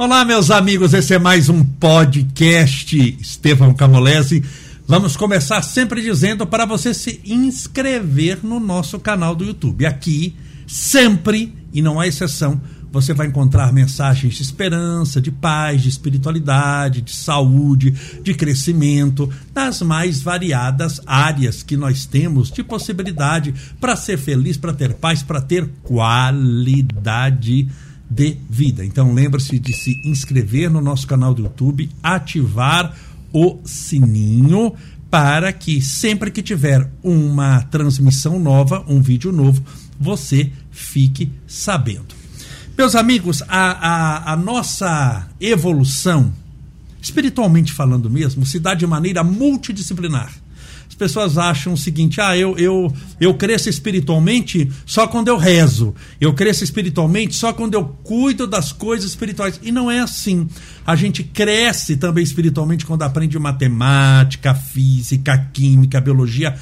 Olá, meus amigos, esse é mais um podcast Estevão Camolese. Vamos começar sempre dizendo para você se inscrever no nosso canal do YouTube. Aqui, sempre, e não há exceção, você vai encontrar mensagens de esperança, de paz, de espiritualidade, de saúde, de crescimento, das mais variadas áreas que nós temos de possibilidade para ser feliz, para ter paz, para ter qualidade de vida. Então lembre-se de se inscrever no nosso canal do YouTube, ativar o sininho para que sempre que tiver uma transmissão nova, um vídeo novo, você fique sabendo. Meus amigos, a, a, a nossa evolução, espiritualmente falando mesmo, se dá de maneira multidisciplinar pessoas acham o seguinte: ah, eu, eu, eu cresço espiritualmente só quando eu rezo. Eu cresço espiritualmente só quando eu cuido das coisas espirituais. E não é assim. A gente cresce também espiritualmente quando aprende matemática, física, química, biologia.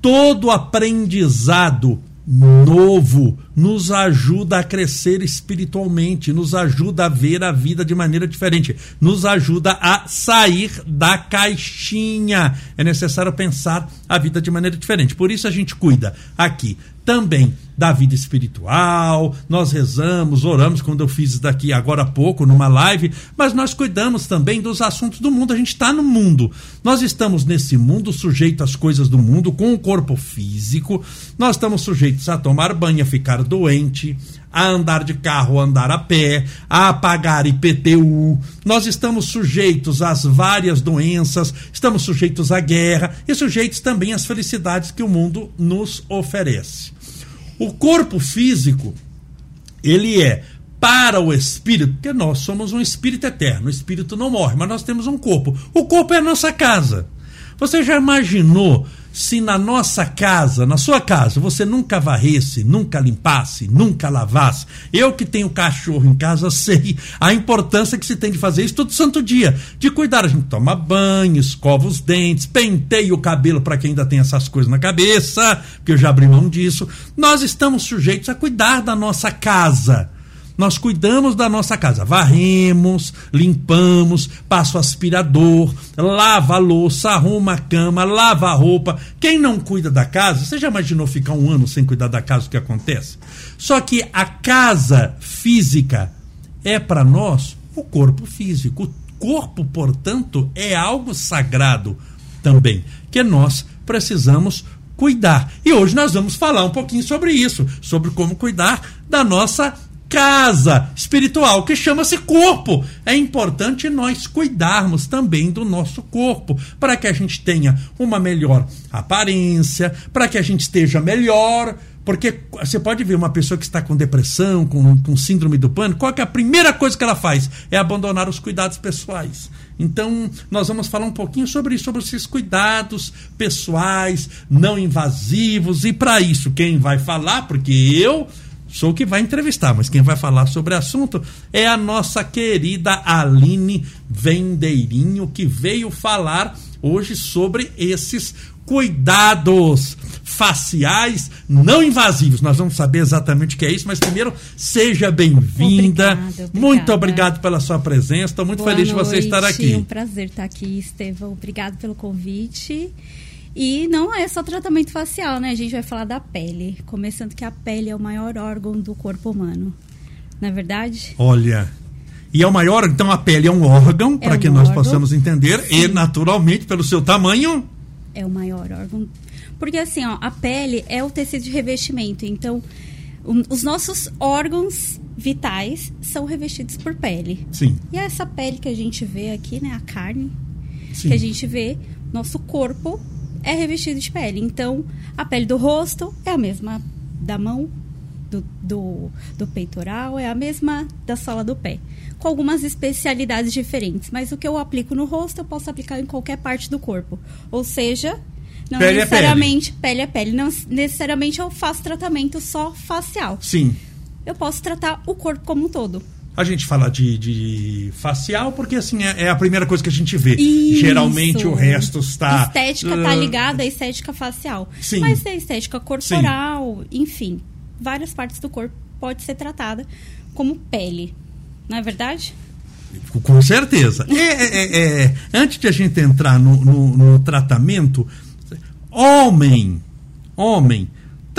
Todo aprendizado novo nos ajuda a crescer espiritualmente, nos ajuda a ver a vida de maneira diferente, nos ajuda a sair da caixinha. É necessário pensar a vida de maneira diferente. Por isso a gente cuida aqui também da vida espiritual, nós rezamos, oramos, quando eu fiz isso daqui agora há pouco, numa live, mas nós cuidamos também dos assuntos do mundo. A gente está no mundo. Nós estamos nesse mundo sujeito às coisas do mundo, com o corpo físico, nós estamos sujeitos a tomar banho, a ficar doente, a andar de carro, a andar a pé, a pagar IPTU. Nós estamos sujeitos às várias doenças, estamos sujeitos à guerra e sujeitos também às felicidades que o mundo nos oferece. O corpo físico, ele é para o espírito, porque nós somos um espírito eterno, o espírito não morre, mas nós temos um corpo. O corpo é a nossa casa. Você já imaginou se na nossa casa, na sua casa, você nunca varresse, nunca limpasse, nunca lavasse? Eu que tenho cachorro em casa sei a importância que se tem de fazer isso todo santo dia, de cuidar. A gente toma banho, escova os dentes, penteia o cabelo para quem ainda tem essas coisas na cabeça, porque eu já abri mão disso. Nós estamos sujeitos a cuidar da nossa casa nós cuidamos da nossa casa, varremos, limpamos, passa o aspirador, lava a louça, arruma a cama, lava a roupa. Quem não cuida da casa, você já imaginou ficar um ano sem cuidar da casa, o que acontece? Só que a casa física é para nós o corpo físico. O corpo, portanto, é algo sagrado também, que nós precisamos cuidar. E hoje nós vamos falar um pouquinho sobre isso, sobre como cuidar da nossa casa espiritual que chama-se corpo. É importante nós cuidarmos também do nosso corpo para que a gente tenha uma melhor aparência, para que a gente esteja melhor. Porque você pode ver uma pessoa que está com depressão, com, com síndrome do pânico, qual é a primeira coisa que ela faz? É abandonar os cuidados pessoais. Então, nós vamos falar um pouquinho sobre isso, sobre esses cuidados pessoais, não invasivos. E para isso, quem vai falar, porque eu sou o que vai entrevistar, mas quem vai falar sobre o assunto é a nossa querida Aline Vendeirinho, que veio falar hoje sobre esses cuidados faciais não invasivos. Nós vamos saber exatamente o que é isso, mas primeiro, seja bem-vinda. Muito obrigado pela sua presença. Estou muito Boa feliz noite. de você estar aqui. É um prazer estar aqui, Estevão. Obrigado pelo convite. E não é só tratamento facial, né? A gente vai falar da pele. Começando que a pele é o maior órgão do corpo humano. Não é verdade? Olha. E é o maior, então a pele é um órgão, é para um que nós órgão, possamos entender, sim. e naturalmente, pelo seu tamanho. É o maior órgão. Porque assim, ó, a pele é o tecido de revestimento. Então, um, os nossos órgãos vitais são revestidos por pele. Sim. E é essa pele que a gente vê aqui, né? A carne sim. que a gente vê, nosso corpo é revestido de pele. Então, a pele do rosto é a mesma da mão, do, do, do, peitoral, é a mesma da sola do pé. Com algumas especialidades diferentes. Mas o que eu aplico no rosto, eu posso aplicar em qualquer parte do corpo. Ou seja, não pele necessariamente é pele. pele é pele. Não necessariamente eu faço tratamento só facial. Sim. Eu posso tratar o corpo como um todo. A gente fala de, de facial porque assim é, é, a primeira coisa que a gente vê. Isso. Geralmente o resto está. Estética está uh... ligada à estética facial. Sim. Mas tem estética corporal, Sim. enfim. Várias partes do corpo pode ser tratada como pele. Não é verdade? Com certeza. É, é, é, é, antes de a gente entrar no, no, no tratamento, homem, homem,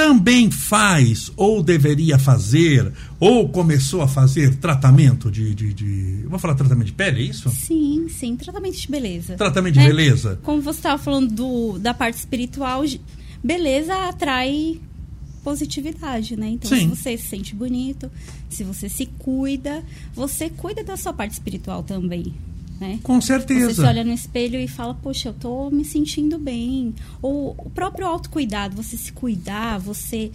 também faz ou deveria fazer ou começou a fazer tratamento de, de, de... vou falar tratamento de pele, é isso? Sim, sim, tratamento de beleza. Tratamento de é, beleza. Como você estava falando do, da parte espiritual, beleza atrai positividade, né? Então, sim. se você se sente bonito, se você se cuida, você cuida da sua parte espiritual também. Né? Com certeza. Você se olha no espelho e fala, poxa, eu tô me sentindo bem. Ou o próprio autocuidado, você se cuidar, você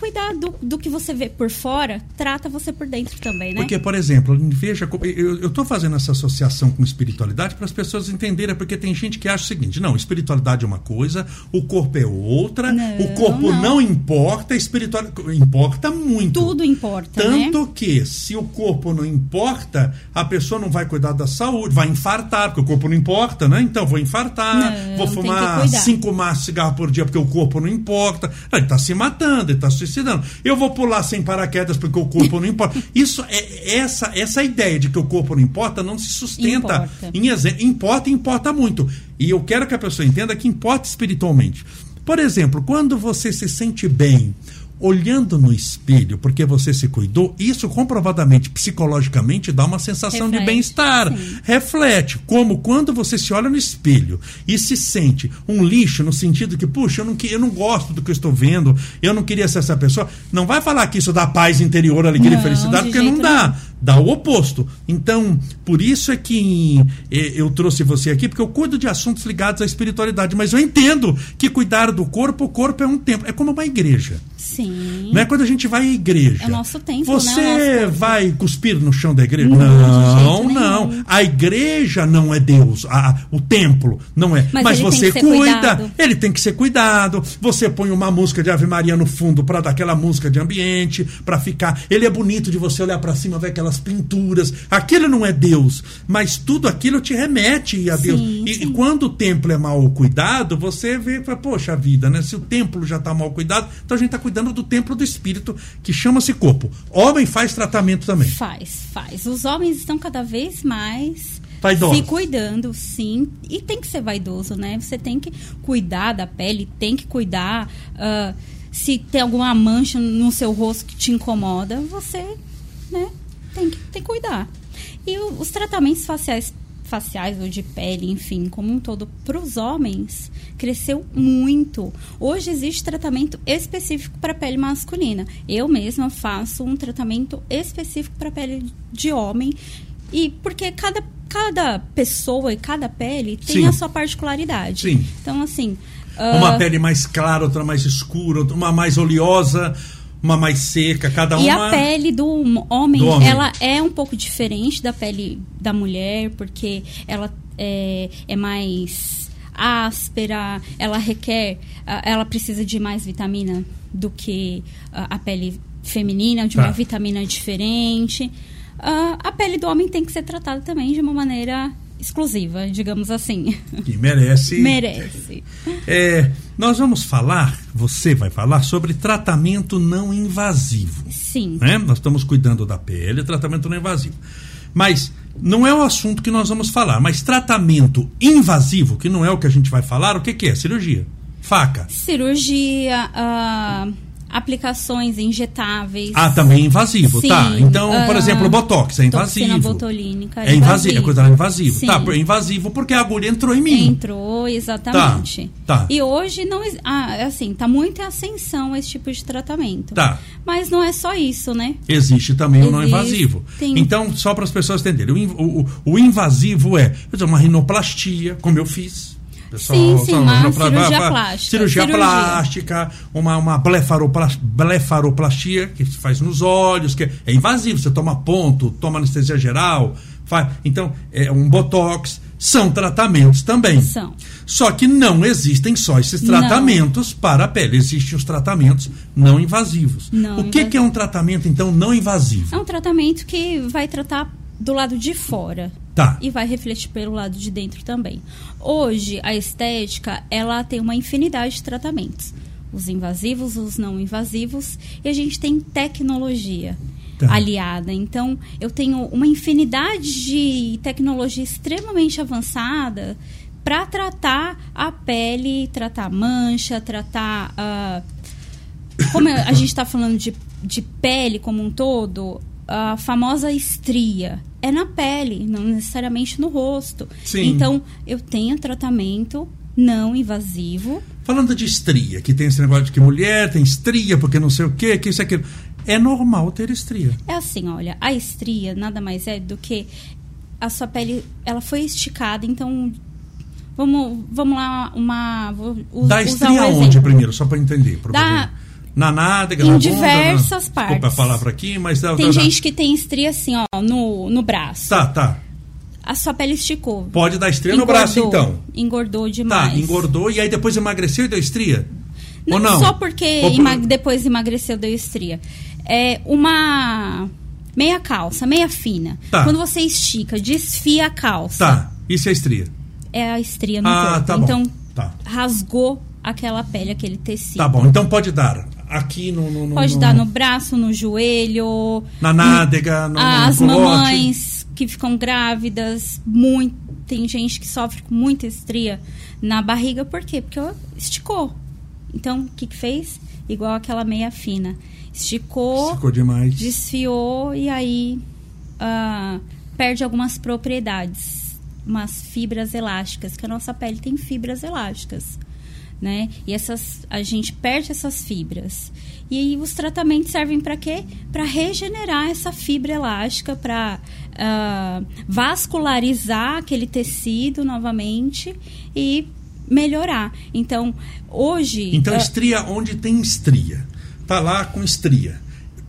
cuidar do, do que você vê por fora, trata você por dentro também, né? Porque, por exemplo, veja, eu estou fazendo essa associação com espiritualidade para as pessoas entenderem, porque tem gente que acha o seguinte: não, espiritualidade é uma coisa, o corpo é outra, não, o corpo não, não importa, a espiritualidade importa muito. Tudo importa. Tanto né? que, se o corpo não importa, a pessoa não vai cuidar da saúde, vai infartar, porque o corpo não importa, né? Então, vou infartar, não, vou fumar cinco maços de cigarro por dia porque o corpo não importa. Ele está se matando, ele está se Eu vou pular sem paraquedas porque o corpo não importa. Isso é essa essa ideia de que o corpo não importa não se sustenta importa. em exemplo. Importa e importa muito. E eu quero que a pessoa entenda que importa espiritualmente. Por exemplo, quando você se sente bem, olhando no espelho porque você se cuidou, isso comprovadamente psicologicamente dá uma sensação Reflete, de bem-estar. Reflete, como quando você se olha no espelho e se sente um lixo no sentido que, puxa, eu não, eu não gosto do que eu estou vendo, eu não queria ser essa pessoa. Não vai falar que isso dá paz interior, alegria não, e felicidade, porque não dá. Nenhum. Dá o oposto. Então, por isso é que eh, eu trouxe você aqui, porque eu cuido de assuntos ligados à espiritualidade, mas eu entendo que cuidar do corpo, o corpo é um templo, é como uma igreja. Sim. Não é quando a gente vai à igreja. É o nosso templo, Você né? vai cuspir no chão da igreja? Não, não. não. A igreja não é Deus. A, o templo não é. Mas, Mas você cuida. Cuidado. Ele tem que ser cuidado. Você põe uma música de Ave Maria no fundo para dar aquela música de ambiente, para ficar. Ele é bonito de você olhar para cima, ver aquelas pinturas. Aquilo não é Deus. Mas tudo aquilo te remete a Deus. Sim, e, sim. quando o templo é mal cuidado, você vê, poxa vida, né? Se o templo já está mal cuidado, então a gente está cuidando do templo do espírito, que chama-se corpo. Homem faz tratamento também. Faz, faz. Os homens estão cada vez mais se cuidando, sim. E tem que ser vaidoso, né? Você tem que cuidar da pele, tem que cuidar. Uh, se tem alguma mancha no seu rosto que te incomoda, você né, tem, que, tem que cuidar. E o, os tratamentos faciais faciais ou de pele, enfim, como um todo, para os homens, cresceu muito. Hoje existe tratamento específico para pele masculina. Eu mesma faço um tratamento específico para pele de homem. E porque cada, cada pessoa e cada pele tem Sim. a sua particularidade. Sim. Então, assim. Uma uh... pele mais clara, outra mais escura, uma mais oleosa uma mais seca, cada uma. E a pele do homem, do homem, ela é um pouco diferente da pele da mulher, porque ela é, é mais áspera, ela requer, ela precisa de mais vitamina do que a pele feminina, de tá. uma vitamina diferente. a pele do homem tem que ser tratada também de uma maneira exclusiva, digamos assim. Que merece. merece. É, nós vamos falar, você vai falar sobre tratamento não invasivo. Sim. Né? Nós estamos cuidando da pele, tratamento não invasivo. Mas não é o assunto que nós vamos falar, mas tratamento invasivo, que não é o que a gente vai falar, o que, que é? Cirurgia. Faca. Cirurgia. Uh aplicações injetáveis. Ah, também é invasivo, tá. Sim, tá. Então, uh, por exemplo, o Botox é invasivo. botulínica é, é invasivo. É coisa invasiva. Sim. Tá, é invasivo porque a agulha entrou em mim. Entrou, exatamente. Tá, tá. E hoje não ah, assim, tá muito em ascensão esse tipo de tratamento. Tá. Mas não é só isso, né? Existe também Existe, o não invasivo. Tem... Então, só para as pessoas entenderem, o, o, o invasivo é uma rinoplastia, como eu fiz Pessoal, sim, sim, uma cirurgia pra, plástica. Cirurgia, cirurgia, plástica, uma, uma blefaroplastia, blefaroplastia que se faz nos olhos, que é invasivo, você toma ponto, toma anestesia geral, faz, então é um botox, são tratamentos também. São. Só que não existem só esses tratamentos não. para a pele, existem os tratamentos não invasivos. Não o que, que é um tratamento então não invasivo? É um tratamento que vai tratar do lado de fora. Tá. E vai refletir pelo lado de dentro também. Hoje, a estética, ela tem uma infinidade de tratamentos. Os invasivos, os não invasivos. E a gente tem tecnologia. tá. aliada. Então, eu tenho uma infinidade de tecnologia extremamente avançada para tratar a pele, tratar mancha, tratar. Uh, como a gente está falando de, de pele como um todo, a famosa estria é na pele, não necessariamente no rosto. Sim. Então, eu tenho tratamento não invasivo. Falando de estria, que tem esse negócio de que mulher tem estria porque não sei o quê, que isso é aquilo. É normal ter estria. É assim, olha, a estria nada mais é do que a sua pele, ela foi esticada, então vamos, vamos lá, uma vou, Dá estria um onde primeiro, só para entender, Dá, na nádega, em na diversas bunda, partes. Desculpa a palavra aqui, mas dá, tem dá, gente que tem estria assim, ó, no, no braço. Tá, tá. A sua pele esticou. Pode dar estria engordou, no braço, então. Engordou tá, demais. Tá, engordou e aí depois emagreceu e deu estria? Não, Ou não? só porque por... depois emagreceu deu estria. É uma meia calça, meia fina. Tá. Quando você estica, desfia a calça. Tá. Isso é estria. É a estria no ah, corpo. Tá bom. Então, tá. rasgou aquela pele, aquele tecido. Tá bom. Então pode dar aqui no, no, Pode no, dar no braço, no joelho. Na nádega, no, As mamães que ficam grávidas, muito, tem gente que sofre com muita estria na barriga, por quê? Porque esticou. Então, o que, que fez? Igual aquela meia fina. Esticou, Esticou demais. desfiou e aí uh, perde algumas propriedades. Umas fibras elásticas, que a nossa pele tem fibras elásticas né? E essas a gente perde essas fibras. E aí os tratamentos servem para quê? Para regenerar essa fibra elástica, para uh, ah, vascularizar aquele tecido novamente e melhorar. Então, hoje. Então, uh, estria onde tem estria. Tá lá com estria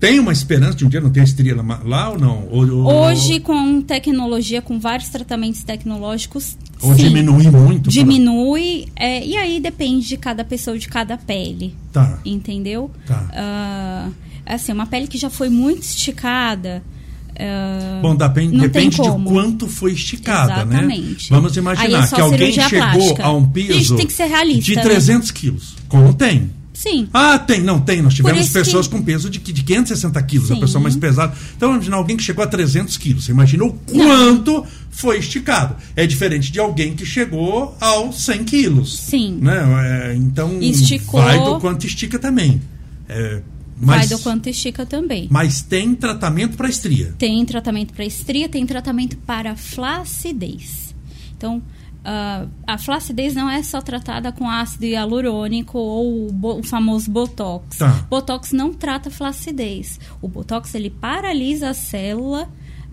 tem uma esperança de um dia não ter estria lá, ou não? Ou, ou, Hoje, com tecnologia, com vários tratamentos tecnológicos. Ou sim, diminui muito? Diminui, pra... é, e aí depende de cada pessoa, de cada pele. Tá. Entendeu? Tá. Uh, assim, uma pele que já foi muito esticada. Uh, Bom, depende, depende de quanto foi esticada, né? Exatamente. né? Vamos imaginar é que alguém chegou plástica. a um piso tem que ser realista, de 300 né? quilos. Como tem? Sim. Ah, tem, não tem. Nós tivemos pessoas que... com peso de, de 560 quilos, Sim. a pessoa mais pesada. Então, imagina alguém que chegou a 300 quilos. Você imagina o quanto não. foi esticado. É diferente de alguém que chegou aos 100 quilos. Sim. Né? É, então, Esticou... vai do quanto estica também. É, mas, vai do quanto estica também. Mas tem tratamento para estria? Tem tratamento para estria, tem tratamento para flacidez. Então, Uh, a flacidez não é só tratada com ácido hialurônico ou o, o famoso botox. Tá. Botox não trata flacidez. O botox ele paralisa a célula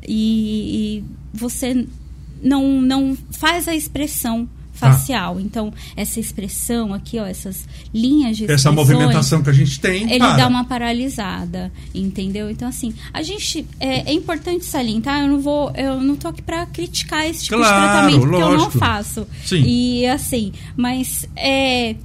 e, e você não, não faz a expressão facial. Ah. Então, essa expressão aqui, ó, essas linhas de Essa movimentação que a gente tem. Ele para. dá uma paralisada, entendeu? Então, assim, a gente. É, é, importante salientar, eu não vou. Eu não tô aqui para criticar esse tipo claro, de tratamento, porque lógico. eu não faço. Sim. E assim, mas é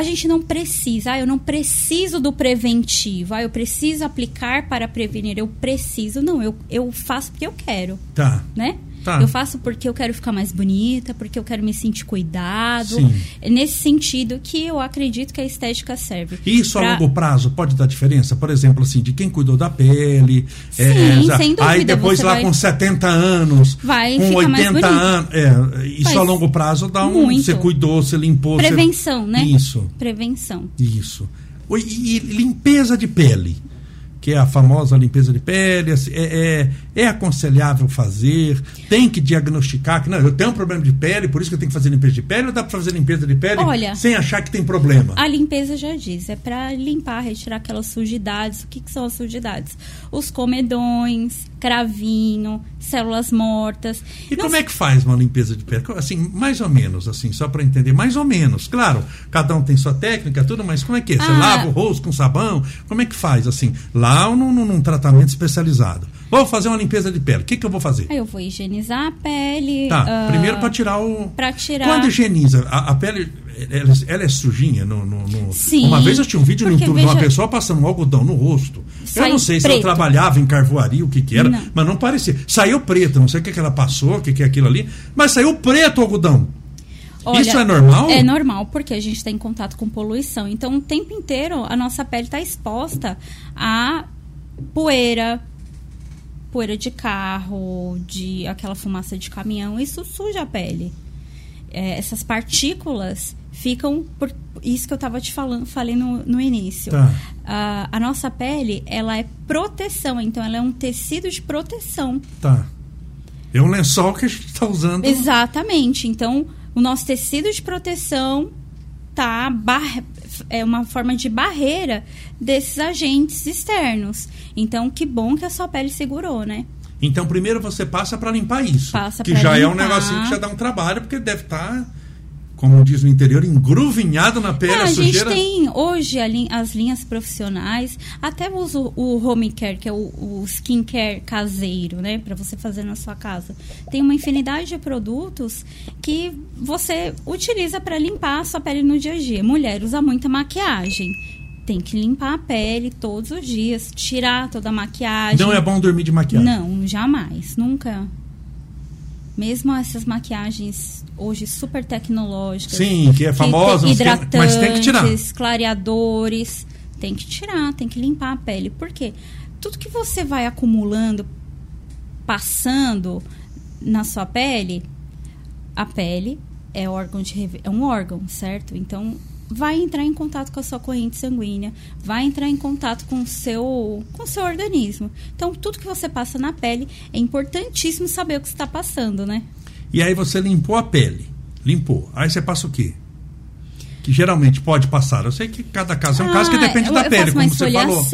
a gente não precisa, ah, eu não preciso do preventivo, ah, eu preciso aplicar para prevenir, eu preciso, não, eu, eu faço porque eu quero. Tá. Né? Tá. Eu faço porque eu quero ficar mais bonita, porque eu quero me sentir cuidado. Sim. É nesse sentido que eu acredito que a estética serve. E isso pra... a longo prazo pode dar diferença? Por exemplo, assim, de quem cuidou da pele. Sim, é, sem dúvida. Aí depois lá vai... com 70 anos, vai com 80 anos. É, isso a longo prazo dá um. Muito. Você cuidou, você limpou. Prevenção, você... né? Isso. Prevenção. Isso. E limpeza de pele que é a famosa limpeza de pele, assim, é, é, é, aconselhável fazer, tem que diagnosticar que não, eu tenho um problema de pele, por isso que eu tenho que fazer limpeza de pele, ou dá para fazer limpeza de pele Olha, sem achar que tem problema? A limpeza já diz, é para limpar, retirar aquelas sujidades. O que, que são as sujidades? Os comedões, cravinho, células mortas. E não como é que faz uma limpeza de pele? Assim, mais ou menos, assim, só para entender, mais ou menos. Claro, cada um tem sua técnica, tudo, mas como é que é? Você ah, lava o rosto com sabão? Como é que faz, assim? Lá ou num, num tratamento especializado? Vou fazer uma limpeza de pele. O que, que eu vou fazer? Aí eu vou higienizar a pele. Tá, uh, primeiro para tirar o. Para tirar. Quando higieniza, a, a pele ela, ela, é sujinha no, no, no... Sim, Uma vez eu tinha um vídeo no YouTube veja... de uma pessoa passando um algodão no rosto. Sai eu não sei preto. se ela trabalhava em carvoaria, o que que era, não. mas não parecia. Saiu preto, não sei o que, que ela passou, o que, que é aquilo ali, mas saiu preto o algodão. Olha, Isso é normal? É normal, porque a gente está em contato com poluição. Então, o tempo inteiro, a nossa pele está exposta a poeira, poeira de carro, de aquela fumaça de caminhão, isso suja a pele. É, essas partículas ficam por isso que eu estava te falando, falei no, no início. Tá. A, a nossa pele, ela é proteção, então ela é um tecido de proteção. Tá. É um lençol que a gente está usando. Exatamente. Então, o nosso tecido de proteção tá bar é uma forma de barreira desses agentes externos. Então, que bom que a sua pele segurou, né? Então, primeiro você passa para limpar isso. Passa que já limpar. é um negocinho que já dá um trabalho, porque deve estar, como diz no interior, engruvinhado na pele, Não, a a gente sujeira. tem hoje as linhas profissionais, até uso o home care, que é o, o skincare caseiro, né, para você fazer na sua casa. Tem uma infinidade de produtos que você utiliza para limpar a sua pele no dia a dia. Mulher usa muita maquiagem. Tem que limpar a pele todos os dias, tirar toda a maquiagem. Não é bom dormir de maquiagem. Não, jamais, nunca. Mesmo essas maquiagens hoje super tecnológicas. Sim, que é famosa, que que- mas tem que tirar. hidratantes, clareadores. Tem que tirar, tem que limpar a pele. Por quê? Tudo que você vai acumulando, passando na sua pele, a pele é órgão de é um órgão, certo? Então vai entrar em contato com a sua corrente sanguínea, vai entrar em contato com o seu com o seu organismo. Então tudo que você passa na pele é importantíssimo saber o que está passando, né? E aí você limpou a pele. Limpou. Aí você passa o quê? Que geralmente pode passar. Eu sei que cada caso é um caso que Ah, depende eu, da eu pele, como você falou.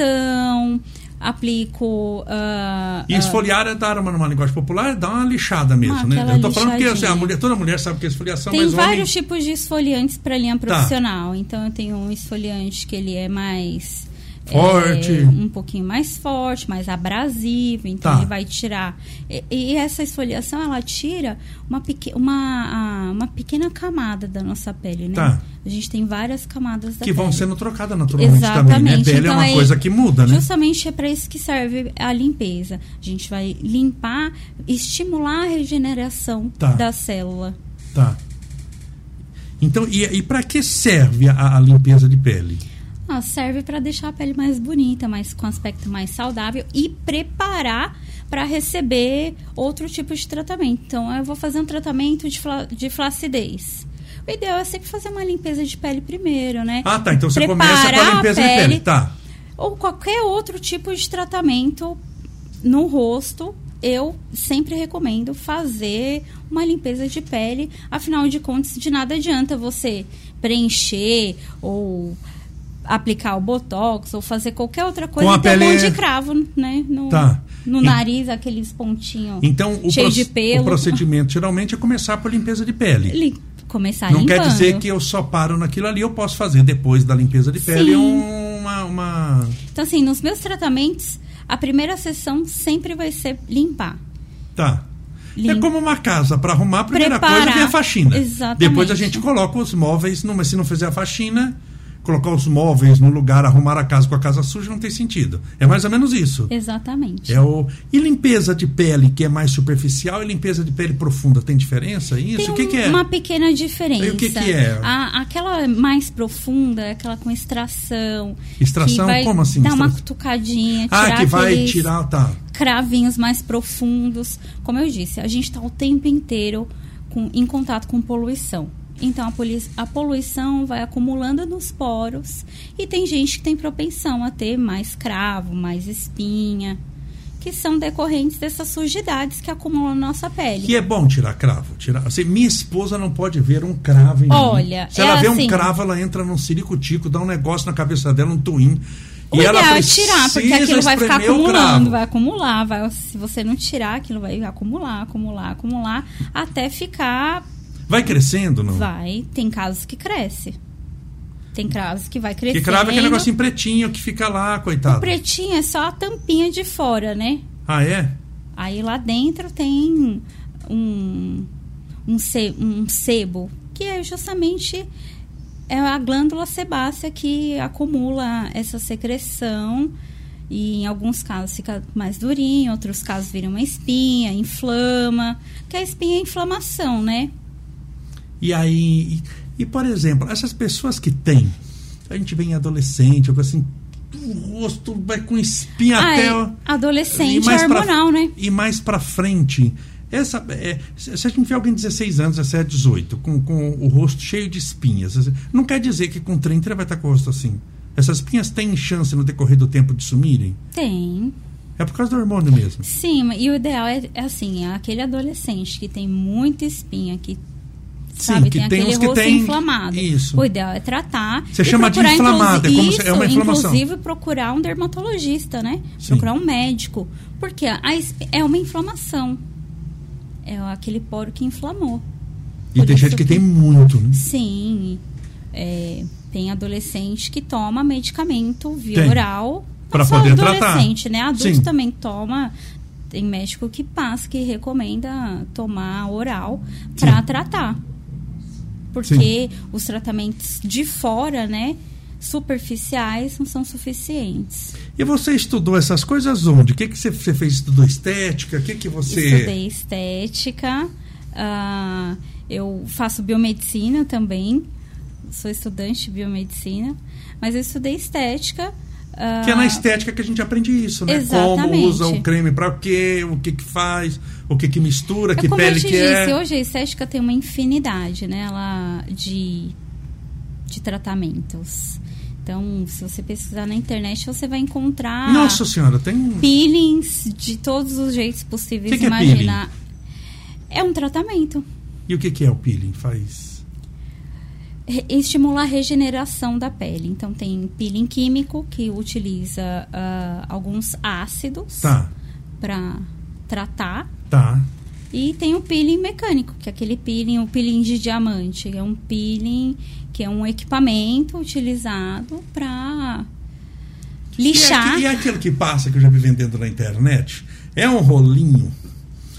Aplico ah, E ah, esfoliar é dar uma, numa linguagem popular, dar uma lixada mesmo, Ah, né? Eu tô falando que assim, a mulher, toda mulher sabe que é esfoliação, Tem vários homem... tipos de esfoliantes para linha Tá. profissional. Então eu tenho um esfoliante que ele é mais Forte. é, um pouquinho mais forte, mais abrasivo. Então Tá. ele vai tirar. E, e essa esfoliação ela tira uma, peque, uma, uma pequena camada da nossa pele, né? Tá. A gente tem várias camadas da que vão pele. sendo trocadas naturalmente também, né? Exatamente. Pele é Então, uma aí, coisa que muda, né? Justamente é para isso que serve a limpeza. A gente vai limpar, estimular a regeneração Tá. da célula. Tá. Então, e, e para que serve a, a limpeza de pele? Ah, serve para deixar a pele mais bonita, mais com aspecto mais saudável e preparar para receber outro tipo de tratamento. Então, eu vou fazer um tratamento de, fla- de flacidez. O ideal é sempre fazer uma limpeza de pele primeiro, né? Ah, tá. Então você Preparar começa com a limpeza de pele. Tá. Ou qualquer outro tipo de tratamento no rosto, eu sempre recomendo fazer uma limpeza de pele. Afinal de contas, de nada adianta você preencher ou aplicar o botox ou fazer qualquer outra coisa Com a e ter um pele- monte de cravo, né? No, Tá. no nariz, aqueles pontinhos Então, o, cheios de pelo. o procedimento geralmente é começar por limpeza de pele. Lim- começar Não limpando. quer dizer que eu só paro naquilo ali, eu posso fazer depois da limpeza de pele Sim. uma, uma. Então, assim, nos meus tratamentos, a primeira sessão sempre vai ser limpar. Tá. É Lim- como uma casa, para arrumar, a primeira Preparar. coisa vem a faxina. Exatamente. Depois a gente coloca os móveis, numa, se não fizer a faxina, colocar os móveis no lugar, arrumar a casa com a casa suja, não tem sentido. É mais ou menos isso. Exatamente. É o... E limpeza de pele, que é mais superficial, e limpeza de pele profunda, tem diferença? Isso? Tem o que, que é? uma pequena diferença. E o que que é? A- aquela mais profunda, aquela com extração. Extração? Que vai Como assim, Dar uma cutucadinha, Ah, tirar que vai aqueles tirar. Tá. cravinhos mais profundos. Como eu disse, a gente está o tempo inteiro com- em contato com poluição. Então a, poluição vai acumulando nos poros e tem gente que tem propensão a ter mais cravo, mais espinha, que são decorrentes dessas sujidades que acumulam na nossa pele. Que é bom tirar cravo. Tirar... Assim, minha esposa não pode ver um cravo em mim. Olha, Se é ela vê um assim. cravo, ela entra num ciricutico, dá um negócio na cabeça dela, um twin. O e ela ideal é precisa tirar, porque aquilo vai ficar acumulando, vai acumular, vai, se você não tirar, aquilo vai acumular, acumular, acumular, até ficar, Vai crescendo, não? vai, tem casos que cresce. Tem casos que vai crescendo. Que cravo é aquele negocinho pretinho que fica lá, coitado. O pretinho é só a tampinha de fora, né? Ah, é? Aí lá dentro tem um, um, ce- um sebo, que é justamente é a glândula sebácea que acumula essa secreção. E em alguns casos fica mais durinho, em outros casos vira uma espinha, inflama. Que a espinha é inflamação, né? E aí, e, e, por exemplo, essas pessoas que têm, a gente vem adolescente, ou assim, o rosto vai com espinha Ai, até. Adolescente e mais hormonal, pra, né? E mais pra frente. Essa, é, se a gente vê alguém de 16 anos, 17, 18, com, com o rosto cheio de espinhas, não quer dizer que com 30 ele vai estar com o rosto assim. Essas espinhas têm chance no decorrer do tempo de sumirem? Tem. É por causa do hormônio mesmo. Sim, e o ideal é, é assim, é aquele adolescente que tem muita espinha, que Sim, sabe, que tem tem aquele rosto tem- inflamado. Isso. O ideal é tratar. Você e chama de inflamado, é como se- é uma isso, inflamação. Inclusive procurar um dermatologista, né? Sim. Procurar um médico. Porque a é uma inflamação. É aquele poro que inflamou. E Por tem gente que tem muito, né? Sim. É, tem adolescente que toma medicamento via Tem. oral. Só poder tratar. adolescente, né? Adulto Sim. também toma. Tem médico que passa, que recomenda tomar oral para tratar. Porque os tratamentos de fora, né? Superficiais não são suficientes. E você estudou essas coisas onde? O que, que você, você fez? Estudou estética? O que, que você. Estudei estética, ah, eu faço biomedicina também, sou estudante de biomedicina, mas eu estudei estética. Ah, Que é na estética que a gente aprende isso, né? Como Exatamente. usa o creme para o quê, o que que faz, o que que mistura, é que como pele que disse, é. hoje a estética tem uma infinidade, né? Ela, de, de tratamentos. Então, se você pesquisar na internet, você vai encontrar Nossa senhora, tem. peelings de todos os jeitos possíveis Que que é imaginar. É um tratamento. E o que que é o peeling? Faz. Estimular a regeneração da pele. Então tem peeling químico que utiliza ah, alguns ácidos Tá, para tratar tá. e tem o peeling mecânico, que é aquele peeling, o peeling de diamante, é um peeling que é um equipamento utilizado para lixar. E, aqui- e aquilo que passa, que eu já vi vendendo na internet, é um rolinho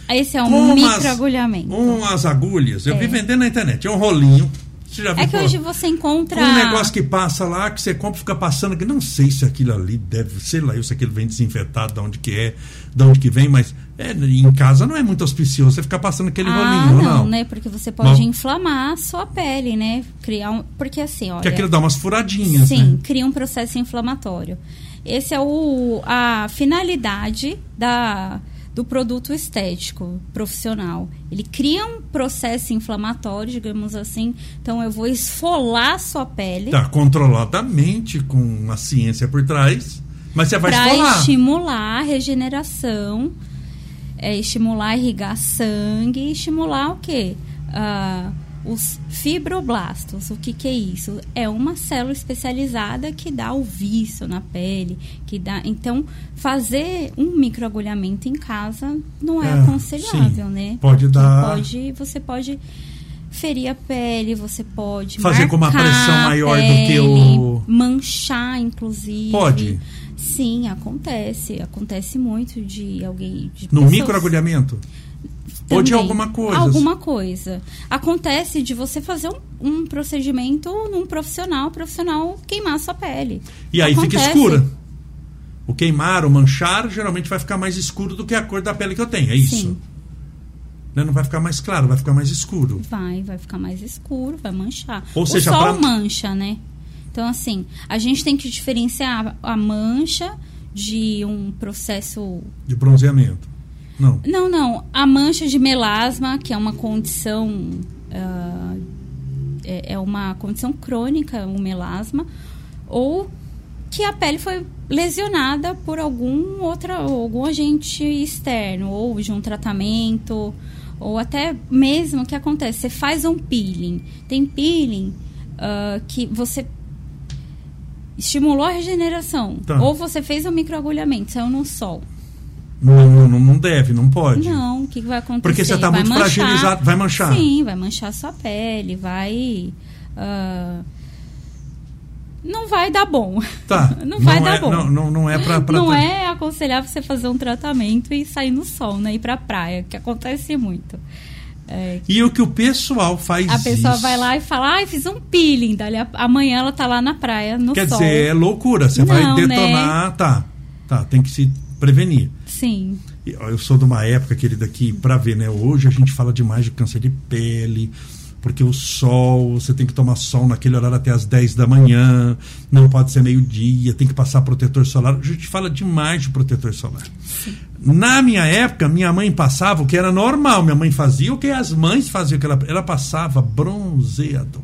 Esse é um microagulhamento. umas agulhas. Eu É. vi vendendo na internet. É um rolinho. Você já viu É que falar? hoje você encontra Um negócio que passa lá, que você compra e fica passando, que não sei se aquilo ali deve, sei lá, eu se aquilo vem desinfetado, de onde que é, de onde que vem, mas é, em casa não é muito auspicioso você ficar passando aquele ah, rolinho, não, não. né? Porque você pode Bom. inflamar a sua pele, né? Criar um, porque assim, olha, Que aquilo dá umas furadinhas, Sim, né? cria um processo inflamatório. Esse é o, a finalidade da, do produto estético profissional. Ele cria um processo inflamatório, digamos assim. Então, eu vou esfolar a sua pele Tá controladamente, com uma ciência por trás, mas você vai para esfolar. estimular a regeneração, é, estimular a irrigar sangue, estimular o quê? Ah, os fibroblastos. O que, que é isso? É uma célula especializada que dá o vício na pele, que dá. Então, fazer um microagulhamento em casa não é, É, aconselhável, sim. né? Pode Porque dar- Pode, você pode ferir a pele, você pode Fazer com uma pressão maior do que pele, o- manchar, inclusive. Pode? Sim, acontece. Acontece muito de alguém. De No pessoas- microagulhamento? Ou de Também. alguma coisa? Alguma coisa. Acontece de você fazer um, um procedimento num profissional, profissional queimar a sua pele. E aí fica Acontece. escura. O queimar, o manchar, geralmente vai ficar mais escuro do que a cor da pele que eu tenho, é isso? Sim. Né? Não vai ficar mais claro, vai ficar mais escuro. Vai, vai ficar mais escuro, vai manchar. Ou seja, o sol pra- mancha, né? Então, assim, a gente tem que diferenciar a mancha de um processo De bronzeamento. Não. Não, não. A mancha de melasma, que é uma condição. ah, é, é uma condição crônica, o melasma, ou que a pele foi lesionada por algum outra, algum agente externo, ou de um tratamento, ou até mesmo o que acontece, você faz um peeling. Tem peeling ah, que você estimulou a regeneração, Tá. ou você fez um microagulhamento, saiu no sol. Não, não, não deve, não pode. Não, o que, vai acontecer? Porque você tá Vai muito manchar. fragilizado, vai manchar. Sim, vai manchar sua pele, vai. ah, não vai dar bom. Tá. Não vai dar é, bom. Não, não, não é pra não pra- é aconselhável você fazer um tratamento e sair no sol, né? Ir pra praia, que acontece muito. É, E o que o pessoal faz a pessoa isso. vai lá e fala, ai, fiz um peeling. Dali a- amanhã ela tá lá na praia, no Quer sol. dizer, é loucura. Você vai Não, né? detonar. Tá. Tá, tem que se prevenir. Sim. Eu sou de uma época, querida, que, pra ver, né? Hoje a gente fala demais de câncer de pele, porque o sol, você tem que tomar sol naquele horário até as 10 da manhã, não pode ser meio-dia, tem que passar protetor solar. A gente fala demais de protetor solar. Sim. Na minha época, minha mãe passava o que era normal, minha mãe fazia o que as mães faziam, que ela, ela passava bronzeador.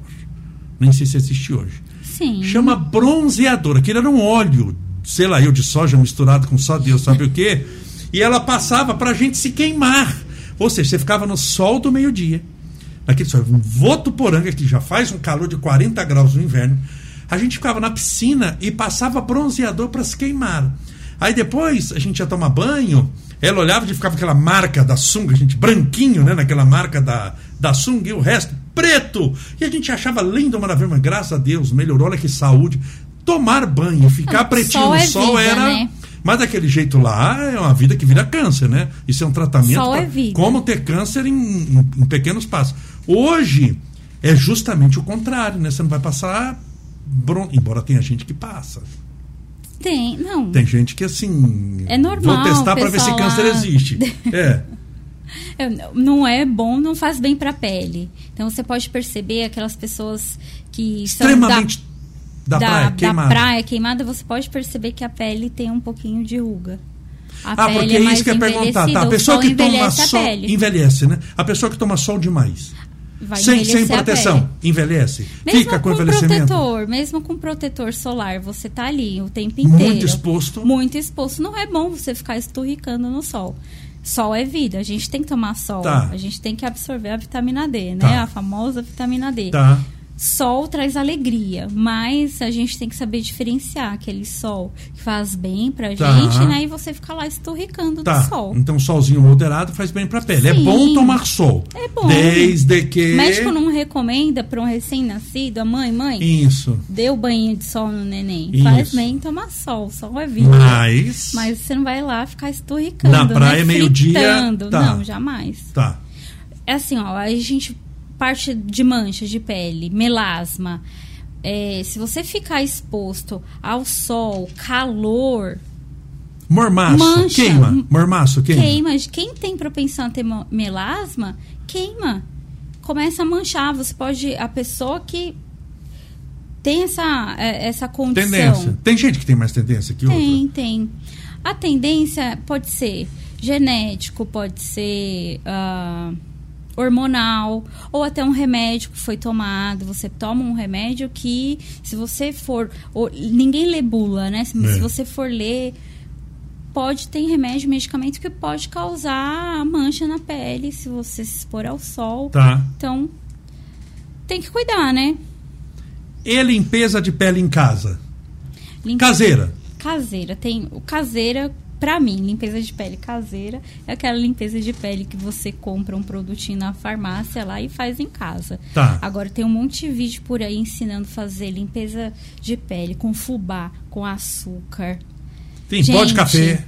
Nem sei se existe hoje. Sim. Chama bronzeador. Aquilo era um óleo, sei lá, eu de soja misturado com só Deus sabe o quê. E ela passava pra gente se queimar. Ou seja, você ficava no sol do meio-dia naquele sol, um Votuporanga, que já faz um calor de 40 graus no inverno, a gente ficava na piscina e passava bronzeador para se queimar. Aí depois a gente ia tomar banho, ela olhava e ficava aquela marca da sunga, a gente branquinho, né, naquela marca da, da sunga e o resto preto. E a gente achava lindo, maravilhoso, mas graças a Deus melhorou, olha que saúde. Tomar banho, ficar pretinho no sol é vida, era né? Mas daquele jeito lá é uma vida que vira câncer, né? Isso é um tratamento. Sol é vida. Como ter câncer em, em, em pequenos passos. Hoje é justamente o contrário, né? Você não vai passar. Bron... Embora tenha gente que passa. Tem, não. Tem gente que assim. É normal. Vou testar para ver se câncer lá... existe. É. Não é bom, não faz bem para a pele. Então você pode perceber aquelas pessoas que extremamente são da, da, praia, queimada. da praia queimada, você pode perceber que a pele tem um pouquinho de ruga. A ah, porque é isso que eu ia perguntar. Tá, a pessoa que toma sol envelhece, né? A pessoa que toma sol demais vai sem, sem proteção, envelhece. Mesmo Fica com, com envelhecimento. Protetor, mesmo com protetor solar, você tá ali o tempo inteiro. Muito exposto. Muito exposto. Não é bom você ficar esturricando no sol. Sol é vida, a gente tem que tomar sol. Tá. A gente tem que absorver a vitamina D, né? Tá. A famosa vitamina D. Tá sol traz alegria, mas a gente tem que saber diferenciar aquele sol que faz bem pra tá. gente, né? E você ficar lá esturricando tá. do sol. Então, solzinho moderado faz bem pra pele. É Sim. É bom tomar sol. É bom. Desde que. O médico não recomenda para um recém-nascido, a mãe, mãe. Isso. Dê o banho de sol no neném. Isso. Faz bem tomar sol. Sol é vida. Mas. Mas você não vai lá ficar esturricando. Na praia, né? meio-dia. Tá. Não, jamais. Tá. É assim, ó, a gente parte de manchas de pele, melasma, é, se você ficar exposto ao sol, calor. Mormaço, mancha, queima. Mormaço, queima. Queima. Quem tem propensão a ter melasma, queima. Começa a manchar. Você pode. A pessoa que tem essa, é, essa condição. Tendência. Tem gente que tem mais tendência que tem, outra? Tem, tem. A tendência pode ser genético, pode ser. Uh, hormonal ou até um remédio que foi tomado. Você toma um remédio que, se você for. Ou, ninguém lê bula, né? Se, é. se, você for ler, pode ter remédio, medicamento que pode causar mancha na pele se você se expor ao sol. Tá. Então, tem que cuidar, né? E limpeza de pele em casa? Limpeza caseira. Caseira. Tem o caseira para mim, limpeza de pele caseira é aquela limpeza de pele que você compra um produtinho na farmácia lá e faz em casa. Tá. Agora tem um monte de vídeo por aí ensinando a fazer limpeza de pele com fubá, com açúcar. Tem gente, pó de café.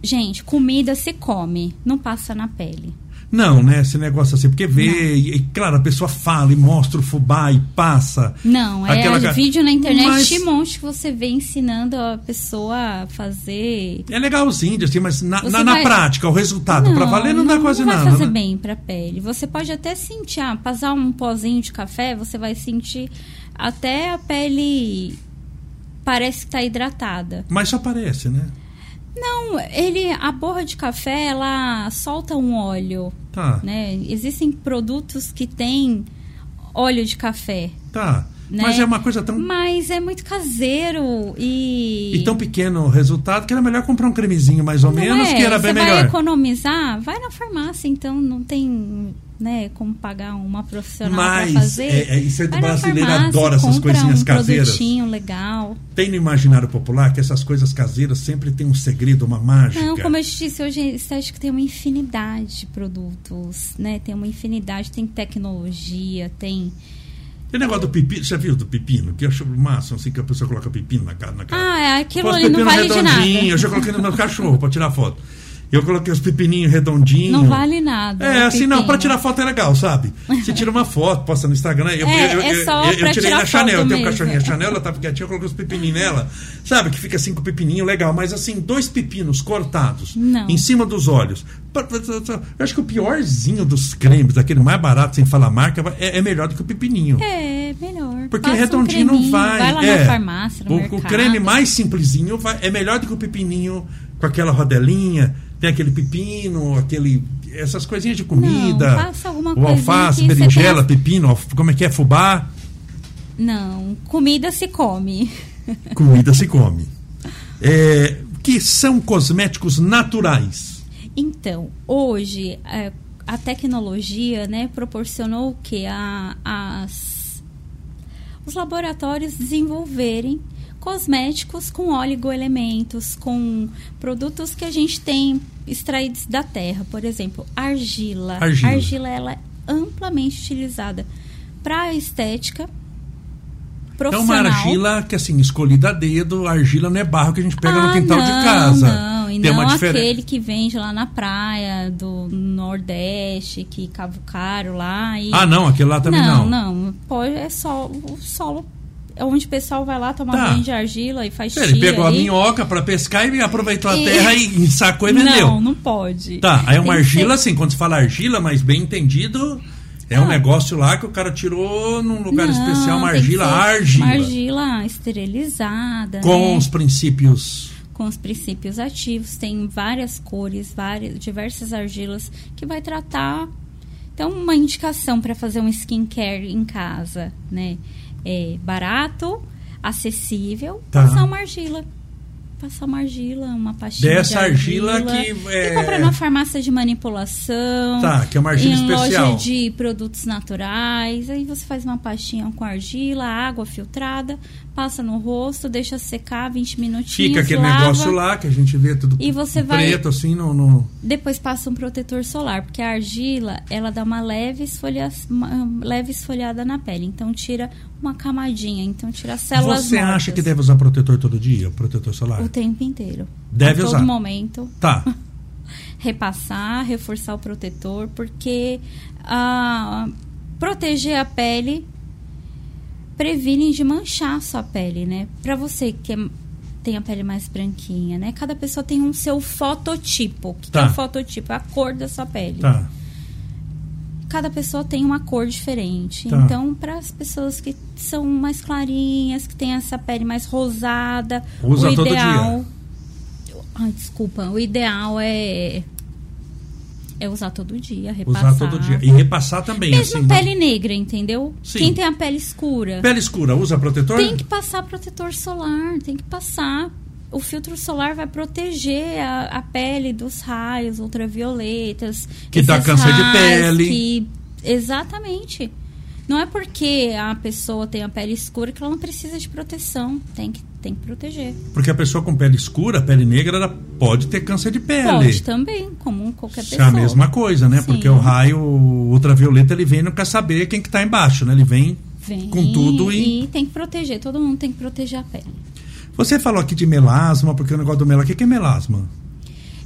Gente, comida se come, não passa na pele. Não, né? Esse negócio assim, porque vê, e, e, claro, a pessoa fala e mostra o fubá e passa. Não, é aquela... vídeo na internet mas... de monte que você vê ensinando a pessoa a fazer. É legalzinho, assim, mas na, na, na prática, o resultado para valer não, não, dá quase não nada. Não vai fazer né? bem pra pele. Você pode até sentir, ah, passar um pozinho de café, você vai sentir até a pele parece que tá hidratada. Mas só parece, né? Não, ele a borra de café ela solta um óleo. Tá. Né? Existem produtos que têm óleo de café. Tá. Né? Mas é uma coisa tão. Mas é muito caseiro e. E tão pequeno o resultado que era melhor comprar um cremezinho mais ou não menos, é. que era bem Você melhor. Vai economizar? Vai na farmácia, então não tem né, como pagar uma profissional para fazer. É, é, isso é do brasileiro farmácia, adora essas coisinhas um caseiras. produtinho legal. Tem no imaginário popular que essas coisas caseiras sempre tem um segredo, uma mágica. Não, como eu te disse, hoje estética tem uma infinidade de produtos, né? Tem uma infinidade, tem tecnologia, tem o negócio do pepino, você viu do pepino? Que eu acho massa, assim, que a pessoa coloca pepino na cara. Na cara. Ah, é aquilo ali não vale de nada. Eu já coloquei no meu cachorro para tirar foto. Eu coloquei os pepininhos redondinhos. Não vale nada. É, assim, pepino. não, pra tirar foto é legal, sabe? Você tira uma foto, posta no Instagram. Eu, é, eu, é só eu, eu, eu tirei na Chanel, eu tenho um cachorrinho Chanel, ela tava quietinha, eu coloquei os pepininhos nela. Sabe, que fica assim com o pepininho legal, mas assim, dois pepinos cortados não. em cima dos olhos. Eu acho que o piorzinho dos cremes, aquele mais barato, sem falar marca, é, é melhor do que o pepininho. É, melhor. Porque Passa redondinho um não vai. Vai lá é, na farmácia, no o, mercado. o creme mais simplesinho vai, é melhor do que o pepininho com aquela rodelinha. Tem aquele pepino, aquele essas coisinhas de comida. Não, faça alguma o alface, berinjela, tenha... pepino, como é que é? Fubá? Não, comida se come. Comida se come. É, que são cosméticos naturais? Então, hoje é, a tecnologia né, proporcionou que a, as, os laboratórios desenvolverem cosméticos com oligoelementos, com produtos que a gente tem extraídos da terra, por exemplo, argila. Argila, argila ela é amplamente utilizada para estética. É uma argila que assim, escolhida a dedo, argila não é barro que a gente pega ah, no quintal não, de casa. Não, e Tem não aquele que vende lá na praia do Nordeste, que cavucaram lá. E... Ah, não, aquele lá também não. Não, não. Pode, é só o solo onde o pessoal vai lá tomar Tá. banho de argila e faz Ele pegou a minhoca para pescar e aproveitou a E- terra e sacou e vendeu. Não, não pode. Tá, aí é uma Tem argila, assim, quando se fala argila, mas bem entendido, é um Ah. negócio lá que o cara tirou num lugar Não, especial, uma argila, argila. Uma argila esterilizada. Com né? os princípios. com os princípios ativos, tem várias cores, várias, diversas argilas que vai tratar. Então, uma indicação para fazer um skincare em casa, né? É barato, acessível, Tá. passar uma argila. Passar uma argila, uma pastinha Dessa de argila argila. que é- Que compra na farmácia de manipulação. Tá, que é uma argila em especial. loja de produtos naturais. Aí você faz uma pastinha com argila, água filtrada, passa no rosto, deixa secar 20 minutinhos. Fica aquele lava, negócio lá que a gente vê tudo E você vai- preto, assim, no, no- Depois passa um protetor solar, porque a argila, ela dá uma leve, esfolha, uma leve esfoliada na pele. Então tira uma camadinha, então tira as células Você mortas. acha que deve usar protetor todo dia, protetor solar? O tempo inteiro. Deve a todo momento. Tá. repassar, reforçar o protetor, porque ah, proteger a pele previne de manchar a sua pele, né? Para você que é- tem a pele mais branquinha, né? Cada pessoa tem um seu fototipo. O que, que Tá. é o fototipo? É a cor da sua pele. Tá. Cada pessoa tem uma cor diferente. Tá. Então, para as pessoas que são mais clarinhas, que têm essa pele mais rosada, Usa o ideal. Ai, desculpa. O ideal é é usar todo dia, repassar. Usar todo dia. E repassar também, Mesmo assim. né? pele negra, entendeu? Sim. Quem tem a pele escura Pele escura, usa protetor? tem que passar protetor solar, tem que passar. O filtro solar vai proteger a, a pele dos raios ultravioletas. Que dá câncer de pele. que- Exatamente. Não é porque a pessoa tem a pele escura que ela não precisa de proteção. Tem que, tem que proteger. Porque a pessoa com pele escura, pele negra, ela pode ter câncer de pele. Pode também, como qualquer Isso é pessoa. a mesma coisa, né? Sim. Porque o raio ultravioleta ele vem e não quer saber quem que tá embaixo, né? Ele vem Vem com tudo e... e tem que proteger. Todo mundo tem que proteger a pele. Você falou aqui de melasma, porque o negócio do melasma. O que é melasma?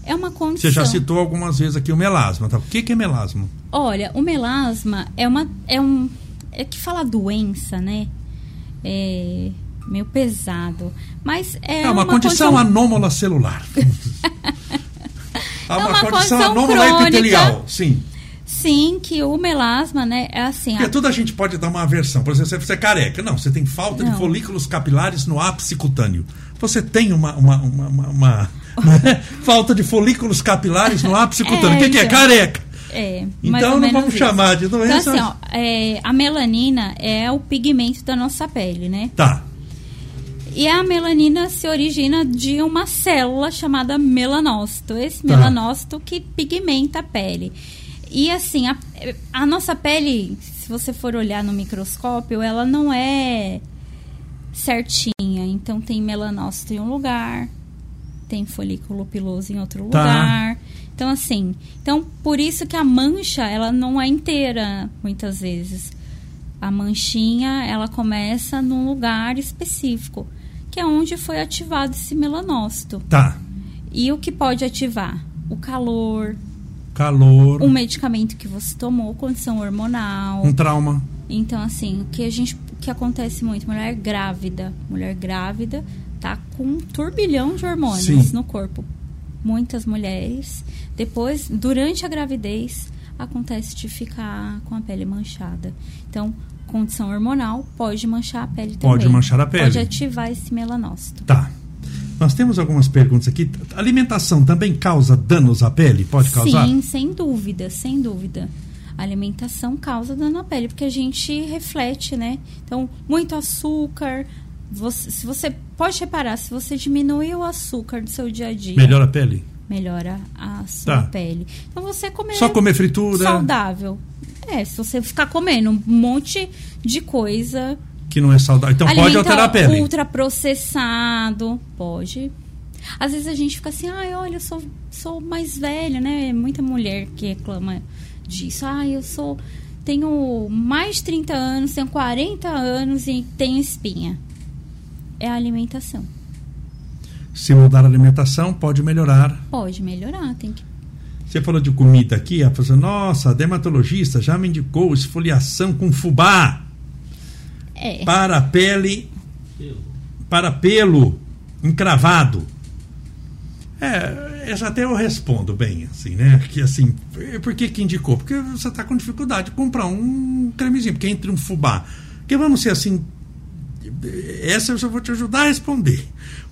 É uma condição. Você já citou algumas vezes aqui o melasma. Tá? O que que é melasma? Olha, o melasma é uma é um é que fala doença, né? É meio pesado, mas é, É, uma, condição, anômala celular. é uma, uma condição condição anômala epitelial, sim. Sim, que o melasma, né, é assim, Porque a- tudo a gente pode dar uma aversão. Por exemplo, você é careca. Não, você tem falta de Não. folículos capilares no ápice cutâneo. Você tem uma, uma, uma, uma- uma- falta de folículos capilares no ápice cutâneo. O que, que é? então. Careca. é, Então não vamos isso. chamar de doença. Então, assim, ó, é, a melanina é o pigmento da nossa pele, né? Tá. E a melanina se origina de uma célula chamada melanócito. Esse Tá. melanócito que pigmenta a pele. E assim, a, a nossa pele, se você for olhar no microscópio, ela não é certinha. Então tem melanócito em um lugar, tem folículo piloso em outro Tá. lugar. Então assim, então por isso que a mancha ela não é inteira muitas vezes. A manchinha, ela começa num lugar específico, que é onde foi ativado esse melanócito. Tá. E o que pode ativar? o calor, calor, um medicamento que você tomou, condição hormonal, um trauma. Então, assim, o que a gente, o que acontece muito, mulher grávida, mulher grávida tá com um turbilhão de hormônios Sim. no corpo. Muitas mulheres, depois, durante a gravidez, acontece de ficar com a pele manchada. Então, condição hormonal pode manchar a pele também. Pode manchar a pele. Pode ativar esse melanócito. Tá. Nós temos algumas perguntas aqui. alimentação também causa danos à pele? Pode causar? Sim, sem dúvida, sem dúvida. A alimentação causa dano à pele, porque a gente reflete, né? Então, muito açúcar. Você, se você pode reparar, se você diminui o açúcar do seu dia a dia. Melhora a pele? Melhora a sua tá. pele. Então você comer. Só comer fritura. Saudável. É, se você ficar comendo um monte de coisa que não é saudável. Então pode alterar a pele. ultraprocessado, pode. Às vezes a gente fica assim, ai, olha, eu sou, sou mais velha, né? Muita mulher que reclama disso. Ai, eu sou. Tenho mais de 30 anos, tenho 40 anos e tenho espinha. É a alimentação. Se mudar a alimentação, pode melhorar. Pode melhorar, tem que você falou de comida aqui, a pessoa, nossa, a dermatologista já me indicou esfoliação com fubá. É. Para pele. Para pelo encravado. É, essa até eu respondo bem, assim, né? Que assim, por que que indicou? Porque você está com dificuldade de comprar um cremezinho, porque entre um fubá. Porque vamos ser assim, essa eu só vou te ajudar a responder.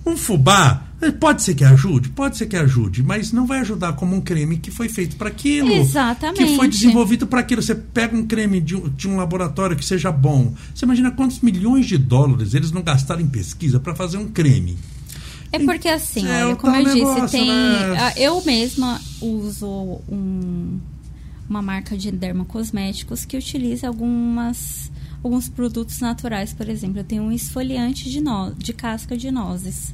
Um fubá, pode ser que ajude, pode ser que ajude, mas não vai ajudar como um creme que foi feito para aquilo. Exatamente. Que foi desenvolvido para aquilo. Você pega um creme de um, de um, laboratório que seja bom. Você imagina quantos milhões de dólares eles não gastaram em pesquisa para fazer um creme. É porque assim, é, olha, como eu negócio, disse, tem. Né? Eu mesma uso um, uma marca de dermocosméticos que utiliza algumas alguns produtos naturais, por exemplo. Eu tenho um esfoliante de, no... de casca de nozes.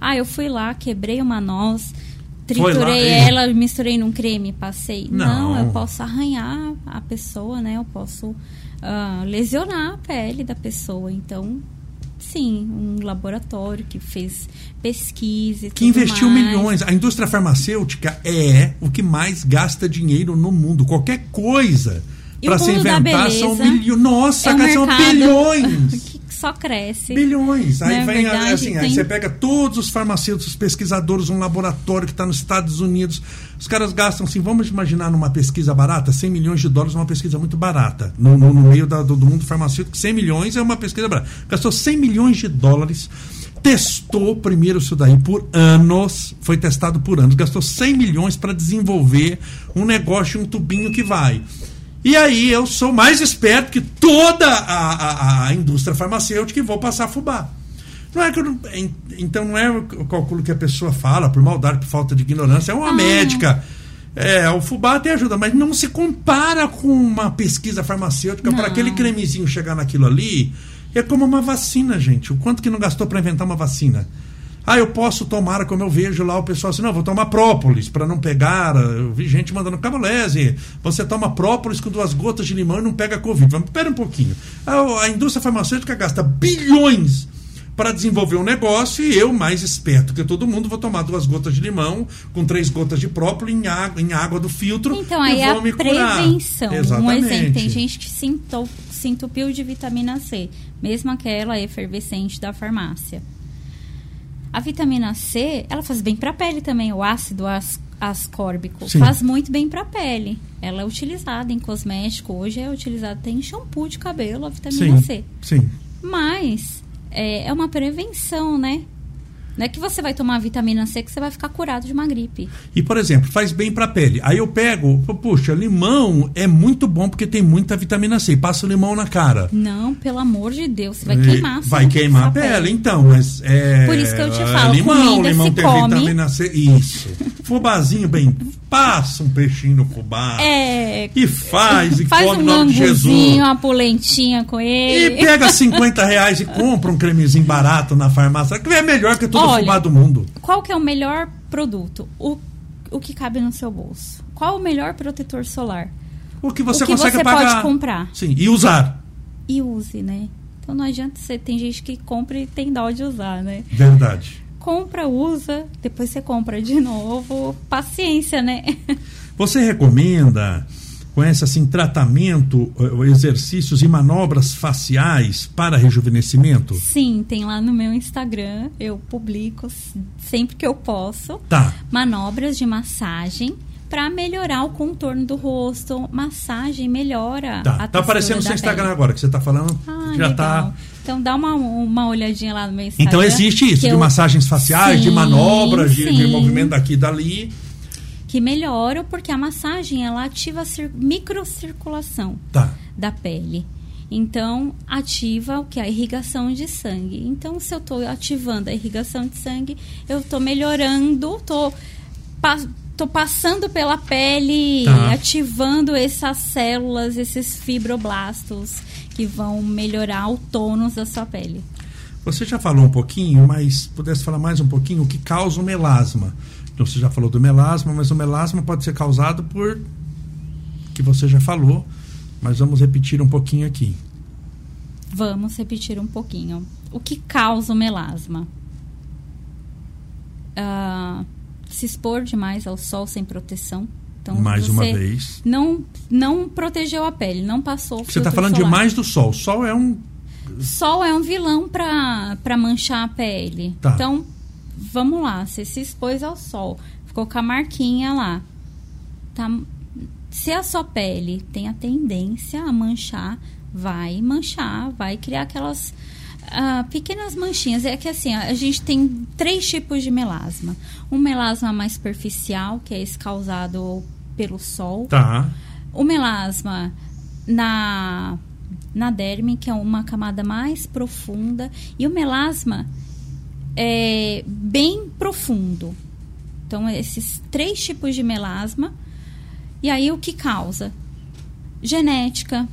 Ah, eu fui lá, quebrei uma noz, triturei ela, misturei num creme, passei. Não. Não. eu posso arranhar a pessoa, né? Eu posso uh, lesionar a pele da pessoa. Então, sim, um laboratório que fez pesquisa. que investiu mais. milhões. A indústria farmacêutica é o que mais gasta dinheiro no mundo. Qualquer coisa para se inventar são milhões. Nossa, é um são bilhões. que só cresce. Bilhões. Aí vem verdade, assim, tem... aí você pega todos os farmacêuticos, pesquisadores, um laboratório que está nos Estados Unidos. Os caras gastam, assim, vamos imaginar numa pesquisa barata, 100 milhões de dólares é uma pesquisa muito barata. No, no, no meio da, do, do mundo farmacêutico, 100 milhões é uma pesquisa barata. Gastou 100 milhões de dólares testou primeiro isso daí por anos, foi testado por anos, gastou 100 milhões para desenvolver um negócio, um tubinho que vai. E aí eu sou mais esperto que toda a, a, a indústria farmacêutica e vou passar fubá. Não é que não, então não é o cálculo que a pessoa fala por maldade, por falta de ignorância, é uma ah. médica. É, o fubá até ajuda, mas não se compara com uma pesquisa farmacêutica para aquele cremezinho chegar naquilo ali. É como uma vacina, gente. O quanto que não gastou para inventar uma vacina? Ah, eu posso tomar, como eu vejo lá o pessoal assim, não, vou tomar própolis para não pegar. Eu vi gente mandando cabolese. Você toma própolis com duas gotas de limão e não pega Covid. Vamos, pera um pouquinho. A, a indústria farmacêutica gasta bilhões para desenvolver um negócio e eu, mais esperto que todo mundo, vou tomar duas gotas de limão com três gotas de própolis em água, em água do filtro então, aí vou a prevenção. Um exemplo, tem gente que se entupiu de vitamina C, mesmo aquela efervescente da farmácia. A vitamina C, ela faz bem para a pele também. O ácido as, ascórbico Sim. faz muito bem para a pele. Ela é utilizada em cosmético. Hoje é utilizada até em shampoo de cabelo, a vitamina Sim. C. Sim. Mas é, é uma prevenção, né? Não é que você vai tomar vitamina C que você vai ficar curado de uma gripe. E, por exemplo, faz bem para a pele. Aí eu pego, puxa, limão é muito bom porque tem muita vitamina C. Passa o limão na cara. Não, pelo amor de Deus, você vai queimar. Vai queimar a pele, pele, então, mas é. Por isso que eu te falo, limão, limão tem come. vitamina C. Isso. Fubazinho bem, passa um peixinho no fubá. É. E faz, e faz come um nome de Jesus. uma polentinha com ele. E pega 50 reais e compra um cremezinho barato na farmácia, que é melhor que todo Olha, do mundo. Qual que é o melhor produto? O, o que cabe no seu bolso. Qual o melhor protetor solar? O que você o que consegue você pagar. pode comprar. Sim, e usar. E use, né? Então não adianta você. Tem gente que compra e tem dó de usar, né? Verdade. compra, usa, depois você compra de novo. Paciência, né? Você recomenda, conhece assim, tratamento, exercícios e manobras faciais para rejuvenescimento? Sim, tem lá no meu Instagram, eu publico sempre que eu posso. Tá. Manobras de massagem para melhorar o contorno do rosto. Massagem melhora tá. Tá aparecendo no seu Instagram pele. agora que você está falando. Ah, já está então dá uma, uma olhadinha lá no meu Instagram. Então existe isso, de eu... massagens faciais, sim, de manobras, de, de, movimento daqui e dali. Que melhoram porque a massagem ela ativa a microcirculação tá. da pele. Então, ativa o que? A irrigação de sangue. Então, se eu estou ativando a irrigação de sangue, eu estou melhorando, estou tô passando pela pele, tá. ativando essas células, esses fibroblastos que vão melhorar o tônus da sua pele. Você já falou um pouquinho, mas pudesse falar mais um pouquinho o que causa o melasma. Então você já falou do melasma, mas o melasma pode ser causado por que você já falou, mas vamos repetir um pouquinho aqui. Vamos repetir um pouquinho. O que causa o melasma? Uh, se expor demais ao sol sem proteção, então, mais uma vez. Não, não protegeu a pele, não passou. Você está falando solar. demais do sol. Sol é um. Sol é um vilão para manchar a pele. Tá. Então, vamos lá. Você se expôs ao sol, ficou com a marquinha lá. Tá, se a sua pele tem a tendência a manchar, vai manchar, vai criar aquelas uh, pequenas manchinhas. É que assim, a gente tem três tipos de melasma. Um melasma mais superficial, que é esse causado pelo sol. Tá. O melasma na na derme, que é uma camada mais profunda, e o melasma é bem profundo. Então, esses três tipos de melasma. E aí, o que causa? Genética.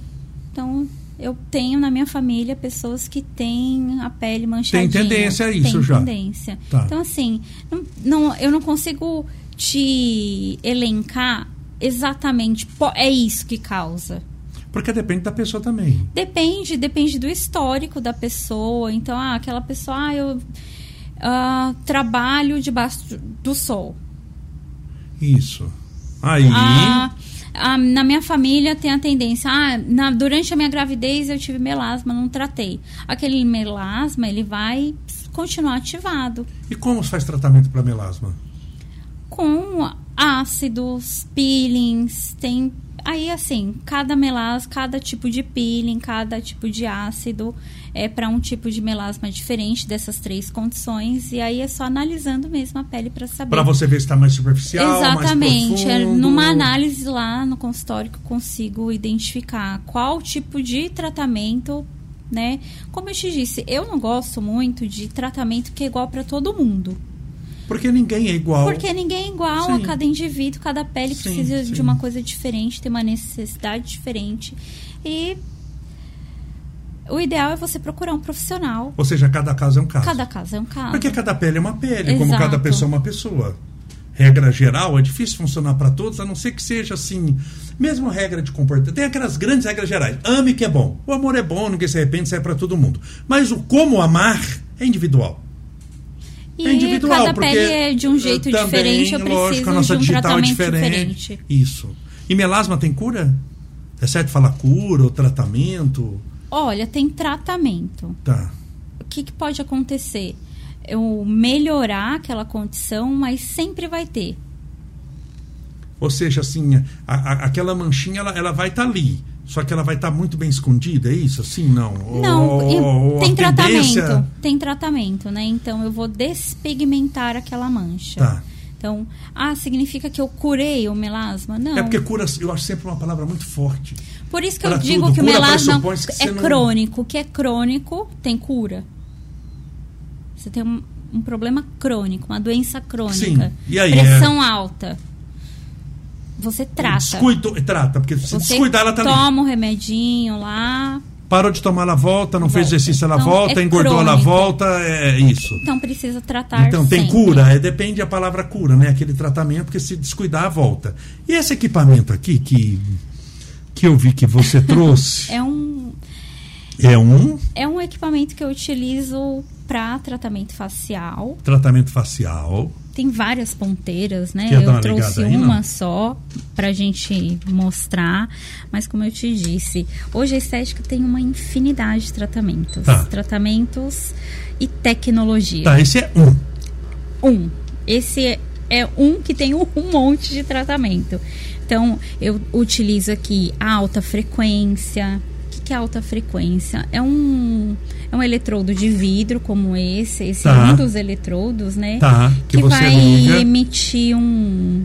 Então, eu tenho na minha família pessoas que têm a pele manchadinha. Tem tendência a isso tem já. tendência. Tá. Então, assim, não, não, eu não consigo te elencar exatamente é isso que causa. Porque depende da pessoa também. Depende, depende do histórico da pessoa. Então, ah, aquela pessoa, ah, eu uh, trabalho debaixo do sol. Isso. Aí. Ah, ah, na minha família tem a tendência, ah, na, durante a minha gravidez eu tive melasma, não tratei. Aquele melasma, ele vai continuar ativado. E como se faz tratamento para melasma? Com ácidos, peelings, tem aí assim, cada melasma, cada tipo de peeling, cada tipo de ácido é para um tipo de melasma diferente dessas três condições e aí é só analisando mesmo a pele para saber. Para você ver se está mais superficial, Exatamente. Mais é numa análise lá no consultório que eu consigo identificar qual tipo de tratamento né? Como eu te disse, eu não gosto muito de tratamento que é igual para todo mundo. Porque ninguém é igual. Porque ninguém é igual sim. a cada indivíduo, cada pele sim, precisa sim. de uma coisa diferente, tem uma necessidade diferente. E o ideal é você procurar um profissional. Ou seja, cada caso é um caso. Cada caso é um caso. Porque cada pele é uma pele, Exato. como cada pessoa é uma pessoa. Regra geral, é difícil funcionar para todos, a não ser que seja assim. Mesmo regra de comportamento. Tem aquelas grandes regras gerais. Ame que é bom. O amor é bom, ninguém se arrepende, sai é para todo mundo. Mas o como amar é individual. E é individual, cada porque pele é de um jeito também, diferente, eu preciso lógico, a nossa de um é tratamento é diferente. diferente. Isso. E melasma tem cura? É certo falar cura ou tratamento? Olha, tem tratamento. Tá. O que, que pode acontecer? Eu melhorar aquela condição, mas sempre vai ter. Ou seja, assim, a, a, aquela manchinha ela, ela vai estar tá ali só que ela vai estar tá muito bem escondida, é isso? Assim, não? Não, ou, tem tratamento. Tendência... Tem tratamento, né? Então eu vou despigmentar aquela mancha. Tá. Então, ah, significa que eu curei o melasma? Não. É porque cura, eu acho sempre uma palavra muito forte. Por isso que eu digo que o melasma que é crônico. O que é crônico tem cura. Você tem um, um problema crônico, uma doença crônica. Sim. E aí, pressão é... alta você trata. Descuido, trata, porque se você descuidar, ela tá toma um remedinho lá. Parou de tomar, ela volta, não volta. fez exercício, ela então, volta, é engordou, crônico. ela volta, é isso. Então precisa tratar. Então tem sempre. cura, é, depende da palavra cura, né? Aquele tratamento, porque se descuidar, volta. E esse equipamento aqui que, que eu vi que você trouxe. é um. É um? É um equipamento que eu utilizo para tratamento facial. Tratamento facial. Tem várias ponteiras, né? Quer eu trouxe uma só pra gente mostrar, mas como eu te disse, hoje a estética tem uma infinidade de tratamentos. Tá. Tratamentos e tecnologia. Tá, esse é um. Um. Esse é, é um que tem um, um monte de tratamento. Então, eu utilizo aqui a alta frequência. Que, é alta frequência? É um, é um eletrodo de vidro como esse. Esse Tá. é um dos eletrodos, né? Tá, que que vai liga. emitir um,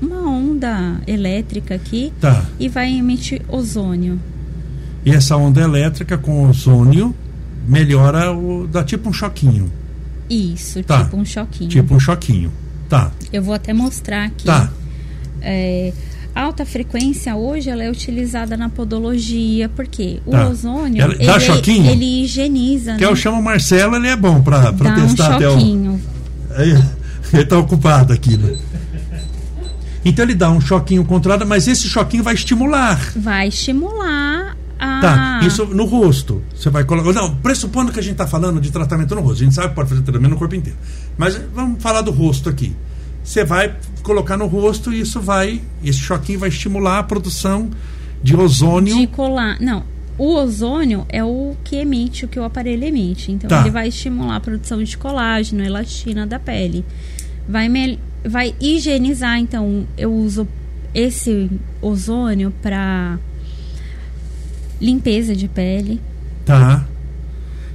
uma onda elétrica aqui Tá. e vai emitir ozônio. E essa onda elétrica com ozônio melhora o. dá tipo um choquinho. Isso, Tá. tipo um choquinho. Tipo um choquinho. Tá. Eu vou até mostrar aqui. Tá. É, alta frequência hoje ela é utilizada na podologia, porque o Tá. ozônio Ela- dá ele, choquinho? ele higieniza, Que né? eu chamo Marcelo, ele é bom pra, pra Dá um testar até o. ele tá ocupado aqui, né? Então ele dá um choquinho contrário, mas esse choquinho vai estimular. Vai estimular a. Tá, isso no rosto. Você vai colocar. Não, pressupondo que a gente está falando de tratamento no rosto. A gente sabe que pode fazer tratamento no corpo inteiro. Mas vamos falar do rosto aqui. Você vai colocar no rosto e isso vai. Esse choquinho vai estimular a produção de ozônio. De colar. Não. O ozônio é o que emite, o que o aparelho emite. Então, Tá. ele vai estimular a produção de colágeno, elastina da pele. Vai, mel- vai higienizar. Então, eu uso esse ozônio para limpeza de pele Tá.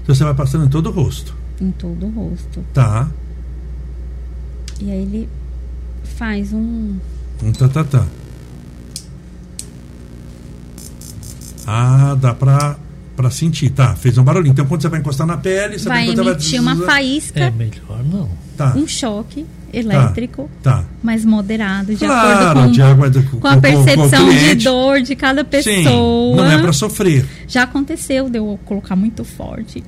Então você vai passando em todo o rosto. em todo o rosto. Tá. E aí ele faz um. Um tá, tá, tá. Ah, dá pra, pra sentir. Tá, fez um barulhinho. Então quando você vai encostar na pele, você Vai vai emitir uma faísca, É melhor não. Tá. um choque elétrico, Tá. mais moderado, de Claro, acordo com, de acordo com- com a percepção com de dor de cada Sim, pessoa. não é pra sofrer. Já aconteceu de eu colocar muito forte.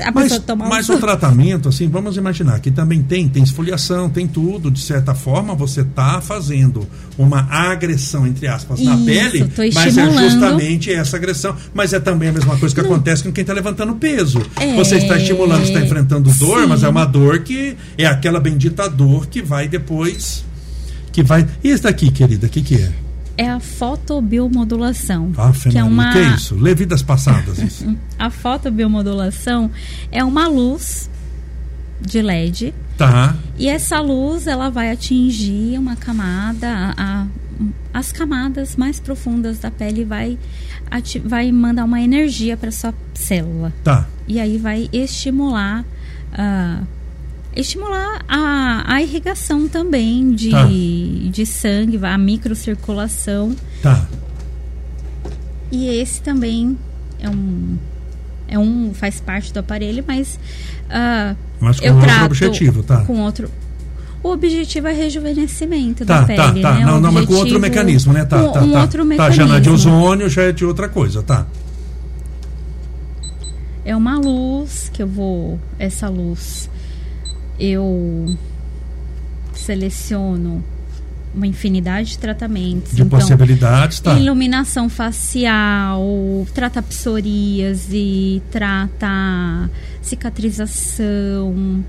A Mas, pessoa toma mas um o tratamento, assim, vamos imaginar que também tem, tem esfoliação, tem tudo. De certa forma, você está fazendo uma agressão, entre aspas, na Isso, pele, tô mas é justamente essa agressão. Mas é também a mesma coisa que acontece com quem está levantando peso. É, Você está estimulando, está enfrentando dor, sim. mas é uma dor que é aquela bendita dor que vai depois. Que vai. E esse daqui, querida, o que, que é? É a fotobiomodulação. Ah, que é uma que é isso? Lê vidas passadas. Isso. A fotobiomodulação é uma luz de LED tá. e essa luz ela vai atingir uma camada, a- a- as camadas mais profundas da pele vai vai mandar uma energia para sua célula Tá. e aí vai estimular ah, estimular a, a irrigação também de, Tá. de sangue, a microcirculação Tá. e esse também é um é um faz parte do aparelho, mas ah, Mas com eu outro trato objetivo, tá. com outro o objetivo é rejuvenescimento Tá, da pele, tá, tá. né? Não, não, mas com outro mecanismo, né? Tá, com tá, um tá. outro Tá, mecanismo. já não é de ozônio, já é de outra coisa, tá. É uma luz que eu vou. Essa luz eu seleciono uma infinidade de tratamentos. De então, possibilidades, tá. Iluminação facial, trata psoríase, trata cicatrização,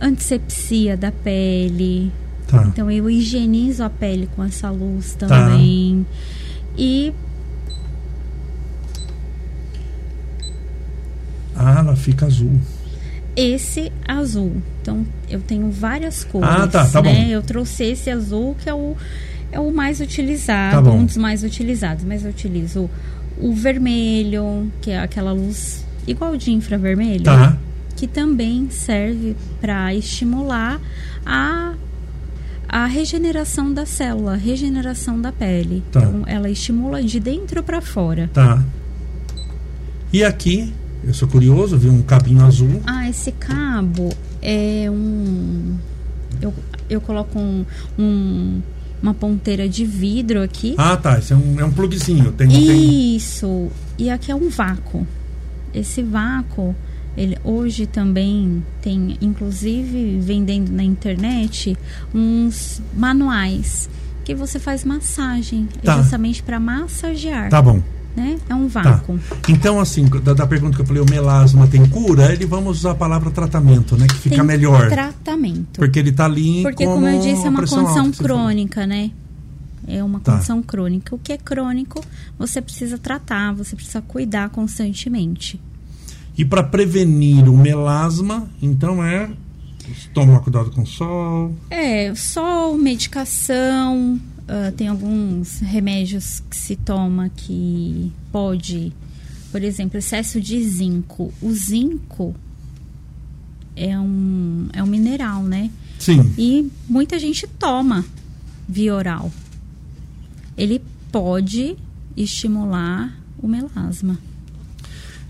antisepsia da pele. Tá. Então eu higienizo a pele com essa luz Tá. também. E Ah, ela fica azul. Esse azul. Então, eu tenho várias cores. Ah, tá, tá né? bom. Eu trouxe esse azul que é o, é o mais utilizado, Tá um dos mais utilizados. Mas eu utilizo o vermelho, que é aquela luz igual de infravermelho, Tá. que também serve para estimular a a regeneração da célula, a regeneração da pele. Tá. Então, ela estimula de dentro para fora. Tá. E aqui, eu sou curioso, vi um cabinho azul. Ah, esse cabo é um. Eu, eu coloco um, um- uma ponteira de vidro aqui. Ah, tá. Esse é um, é um plugzinho. Tem, tem... Isso. E aqui é um vácuo. Esse vácuo, ele hoje também tem, inclusive vendendo na internet, uns manuais que você faz massagem, Tá. justamente para massagear. Tá bom. Né? É um vácuo. Tá. Então, assim, da, da, pergunta que eu falei, o melasma tem cura, ele vamos usar a palavra tratamento, né? Que fica tem melhor. Tratamento. Porque ele está ali Porque, como, como eu disse, é uma condição crônica, né? É uma tá. condição crônica. O que é crônico, você precisa tratar, você precisa cuidar constantemente. E para prevenir o melasma, então é tomar cuidado com o sol. É, sol, medicação, uh, tem alguns remédios que se toma que pode, por exemplo, excesso de zinco. O zinco é um, é um mineral, né? Sim. E muita gente toma via oral. Ele pode estimular o melasma.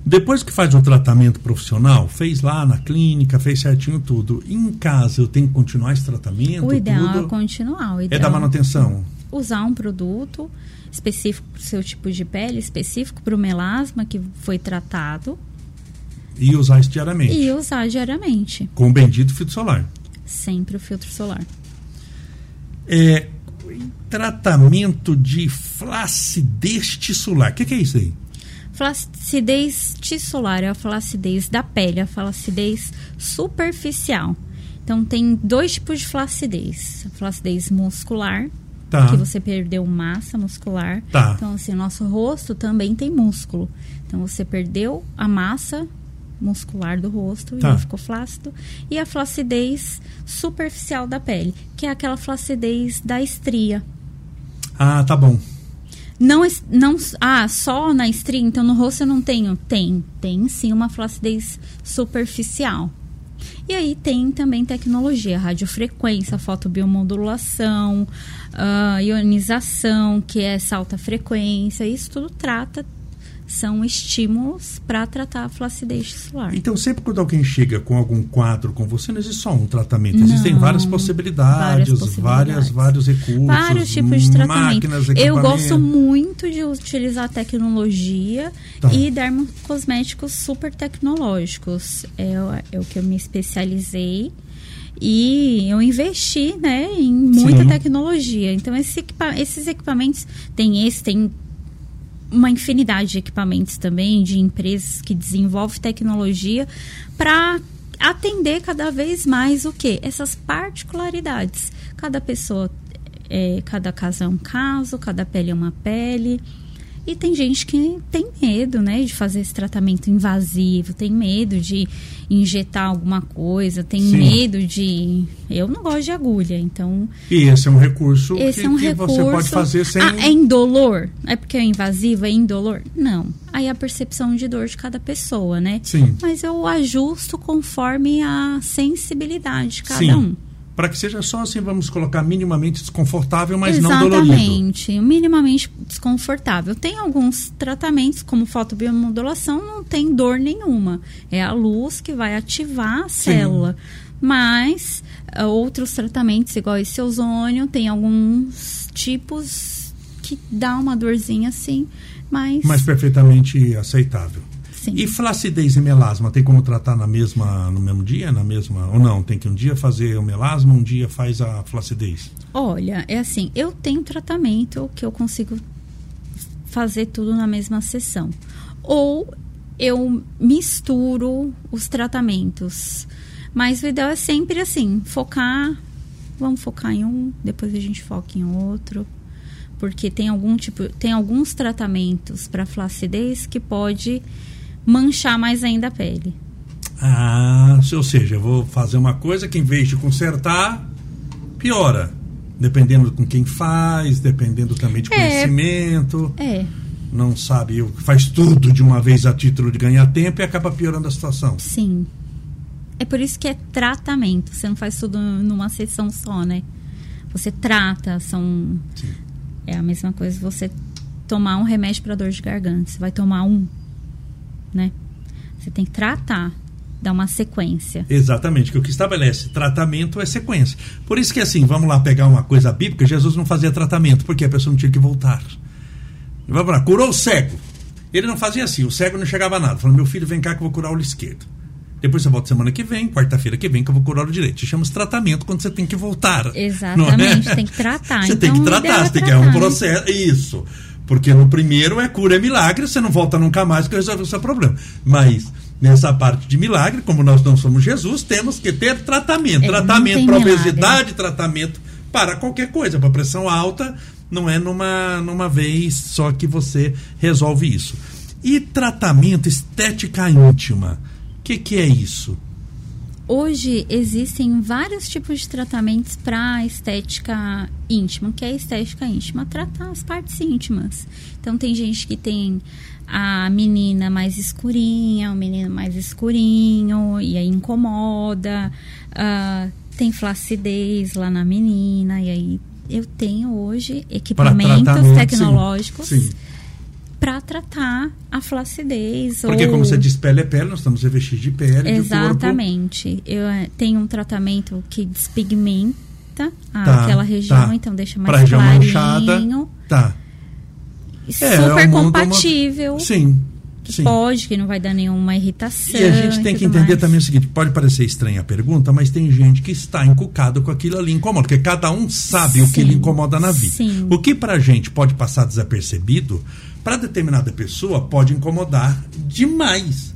Depois que faz o tratamento profissional, fez lá na clínica, fez certinho tudo. Em casa eu tenho que continuar esse tratamento? O ideal tudo? é continuar. Ideal é da manutenção? Usar um produto específico para o seu tipo de pele, específico para o melasma que foi tratado. E usar isso diariamente? E usar diariamente. Com o bendito filtro solar? Sempre o filtro solar. É, tratamento de flacidez tissular. O que, que é isso aí? Flacidez tissular é a flacidez da pele, a flacidez superficial. Então, tem dois tipos de flacidez: a flacidez muscular, tá. que você perdeu massa muscular. Tá. Então, assim, nosso rosto também tem músculo. Então, você perdeu a massa muscular do rosto tá. e ficou flácido. E a flacidez superficial da pele, que é aquela flacidez da estria. Ah, tá bom. Não, não, ah, só na estria, então no rosto eu não tenho. Tem, tem sim uma flacidez superficial. E aí tem também tecnologia, radiofrequência, fotobiomodulação, uh, ionização, que é essa alta frequência, isso tudo trata são estímulos para tratar a flacidez tissular. Então, sempre quando alguém chega com algum quadro com você, não existe só um tratamento, não, existem várias possibilidades, várias, possibilidades. várias, vários recursos, vários tipos de tratamento. Eu gosto muito de utilizar tecnologia tá. e dermocosméticos super tecnológicos. É, é o que eu me especializei. E eu investi né, em muita Sim. tecnologia. Então, esse equipa esses equipamentos, tem esse, tem uma infinidade de equipamentos também, de empresas que desenvolvem tecnologia para atender cada vez mais o que? Essas particularidades. Cada pessoa, é, cada caso é um caso, cada pele é uma pele. E tem gente que tem medo, né, de fazer esse tratamento invasivo, tem medo de injetar alguma coisa, tem Sim. medo de. Eu não gosto de agulha, então. E esse é um recurso esse que, é um que recurso... você pode fazer sem. Ah, é indolor? É porque é invasivo, é indolor? Não. Aí a percepção de dor de cada pessoa, né? Sim. Mas eu ajusto conforme a sensibilidade de cada Sim. um para que seja só assim, vamos colocar minimamente desconfortável, mas Exatamente, não dolorido. Exatamente, minimamente desconfortável. Tem alguns tratamentos, como fotobiomodulação, não tem dor nenhuma. É a luz que vai ativar a Sim. célula. Mas uh, outros tratamentos, igual esse ozônio, tem alguns tipos que dá uma dorzinha assim, mas... Mas perfeitamente aceitável. Sim. E flacidez e melasma, tem como tratar na mesma, no mesmo dia, na mesma ou não? Tem que um dia fazer o melasma, um dia faz a flacidez? Olha, é assim, eu tenho tratamento que eu consigo fazer tudo na mesma sessão. Ou eu misturo os tratamentos. Mas o ideal é sempre assim, focar, vamos focar em um, depois a gente foca em outro porque tem algum tipo, tem alguns tratamentos para flacidez que pode manchar mais ainda a pele. Ah, ou seja, eu vou fazer uma coisa que em vez de consertar, piora. Dependendo com quem faz, dependendo também de é, conhecimento. É. Não sabe, faz tudo de uma vez a título de ganhar tempo e acaba piorando a situação. Sim. É por isso que é tratamento. Você não faz tudo numa sessão só, né? Você trata, são. Sim. É a mesma coisa você tomar um remédio para dor de garganta. Você vai tomar um né? Você tem que tratar, dar uma sequência. Exatamente, que o que estabelece tratamento é sequência. Por isso que assim, vamos lá pegar uma coisa bíblica, Jesus não fazia tratamento, porque a pessoa não tinha que voltar. Vamos lá, curou o cego. Ele não fazia assim, o cego não chegava a nada. Falou, meu filho, vem cá que eu vou curar o olho esquerdo. Depois você volta semana que vem, quarta-feira que vem, que eu vou curar o direito. Chama tratamento quando você tem que voltar. Exatamente, é? tem que tratar. Você então, tem que tratar, você tem que é um processo. Isso. Porque no primeiro é cura, é milagre, você não volta nunca mais que resolve o seu problema. Mas nessa parte de milagre, como nós não somos Jesus, temos que ter tratamento. É, tratamento para obesidade, tratamento para qualquer coisa, para pressão alta, não é numa, numa vez só que você resolve isso. E tratamento estética íntima, o que, que é isso? Hoje existem vários tipos de tratamentos para estética íntima, que é a estética íntima, tratar as partes íntimas. Então tem gente que tem a menina mais escurinha, o menino mais escurinho, e aí incomoda. Uh, tem flacidez lá na menina, e aí eu tenho hoje equipamentos tecnológicos. Sim, sim para tratar a flacidez. Porque, ou... como você diz, pele é pele, nós estamos revestidos de pele. Exatamente. De Eu eh, tenho um tratamento que despigmenta tá, aquela região, tá. então deixa mais pra região clarinho. Manchada, tá. Super é, é compatível. Uma... Sim. Sim. Pode, que não vai dar nenhuma irritação. E a gente tem que entender mais. também o seguinte: pode parecer estranha a pergunta, mas tem gente que está encucado com aquilo ali incomoda, porque cada um sabe Sim. o que lhe incomoda na vida. Sim. O que para a gente pode passar desapercebido, para determinada pessoa pode incomodar demais.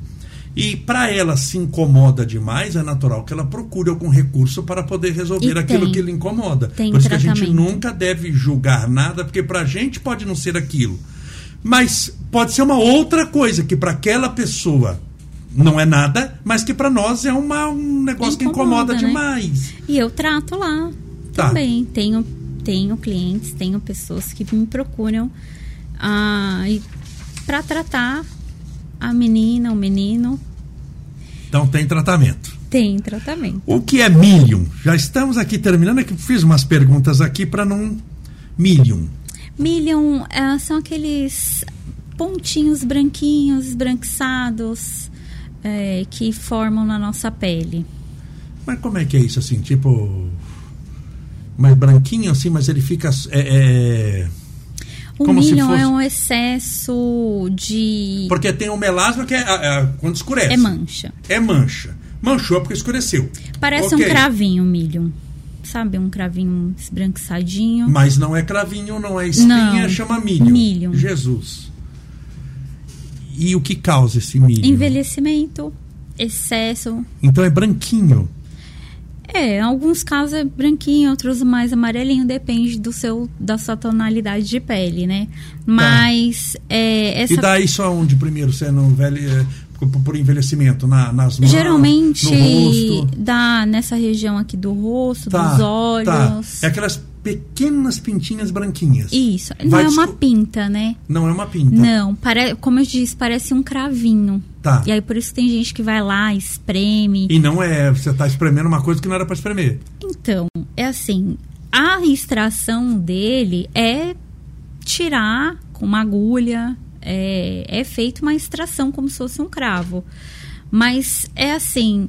E para ela se incomoda demais, é natural que ela procure algum recurso para poder resolver e aquilo tem, que lhe incomoda. Por isso que a gente nunca deve julgar nada, porque para a gente pode não ser aquilo. Mas pode ser uma outra coisa que para aquela pessoa não é nada, mas que para nós é uma, um negócio incomoda, que incomoda né? demais. E eu trato lá tá. também. Tenho, tenho clientes, tenho pessoas que me procuram ah, para tratar a menina, o menino. Então tem tratamento. Tem tratamento. O que é milium? Já estamos aqui terminando, é que fiz umas perguntas aqui para não. Milium. Milium é, são aqueles pontinhos branquinhos, esbranquiçados, é, que formam na nossa pele. Mas como é que é isso assim? Tipo. Mais branquinho assim, mas ele fica. É, é o Como milho fosse... é um excesso de. Porque tem o melasma que é, é, é, quando escurece. É mancha. É mancha. Manchou porque escureceu. Parece okay. um cravinho o milho. Sabe, um cravinho esbranquiçadinho. Mas não é cravinho, não é espinha, não. chama milho. Milho. Jesus. E o que causa esse milho? Envelhecimento, excesso. Então é branquinho. É, em alguns casos é branquinho, outros mais amarelinho, depende do seu da sua tonalidade de pele, né? Mas tá. é, essa... E daí só onde primeiro não velho é, por envelhecimento na, nas mãos, geralmente dá nessa região aqui do rosto, tá, dos tá. olhos. Tá. É aquelas pequenas pintinhas branquinhas. Isso. Não Vai é uma pinta, né? Não é uma pinta. Não, pare... como eu disse, parece um cravinho. Tá. E aí por isso tem gente que vai lá, espreme. E não é, você está espremendo uma coisa que não era para espremer. Então, é assim, a extração dele é tirar com uma agulha, é, é feito uma extração como se fosse um cravo. Mas é assim,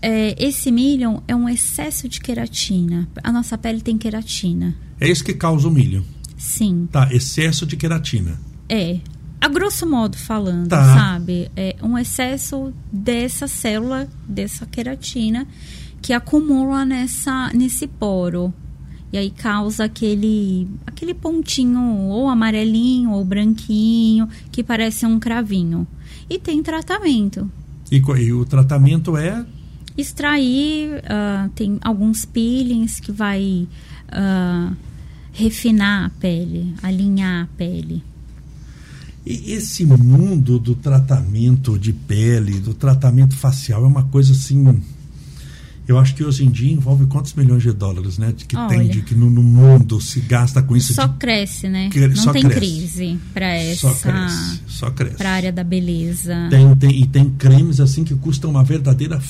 é, esse milho é um excesso de queratina. A nossa pele tem queratina. É isso que causa o milho? Sim. Tá, excesso de queratina. É. A grosso modo falando, tá. sabe? É um excesso dessa célula, dessa queratina, que acumula nessa, nesse poro. E aí causa aquele, aquele pontinho ou amarelinho ou branquinho, que parece um cravinho. E tem tratamento. E, e o tratamento é extrair, uh, tem alguns peelings que vai uh, refinar a pele, alinhar a pele. E esse mundo do tratamento de pele, do tratamento facial, é uma coisa assim. Eu acho que hoje em dia envolve quantos milhões de dólares, né? De que Olha, tem, de que no, no, mundo se gasta com isso. Só de... cresce, né? Não tem cresce. crise para essa. Só cresce, só cresce. Para a área da beleza. Tem, tem, e tem cremes assim que custam uma verdadeira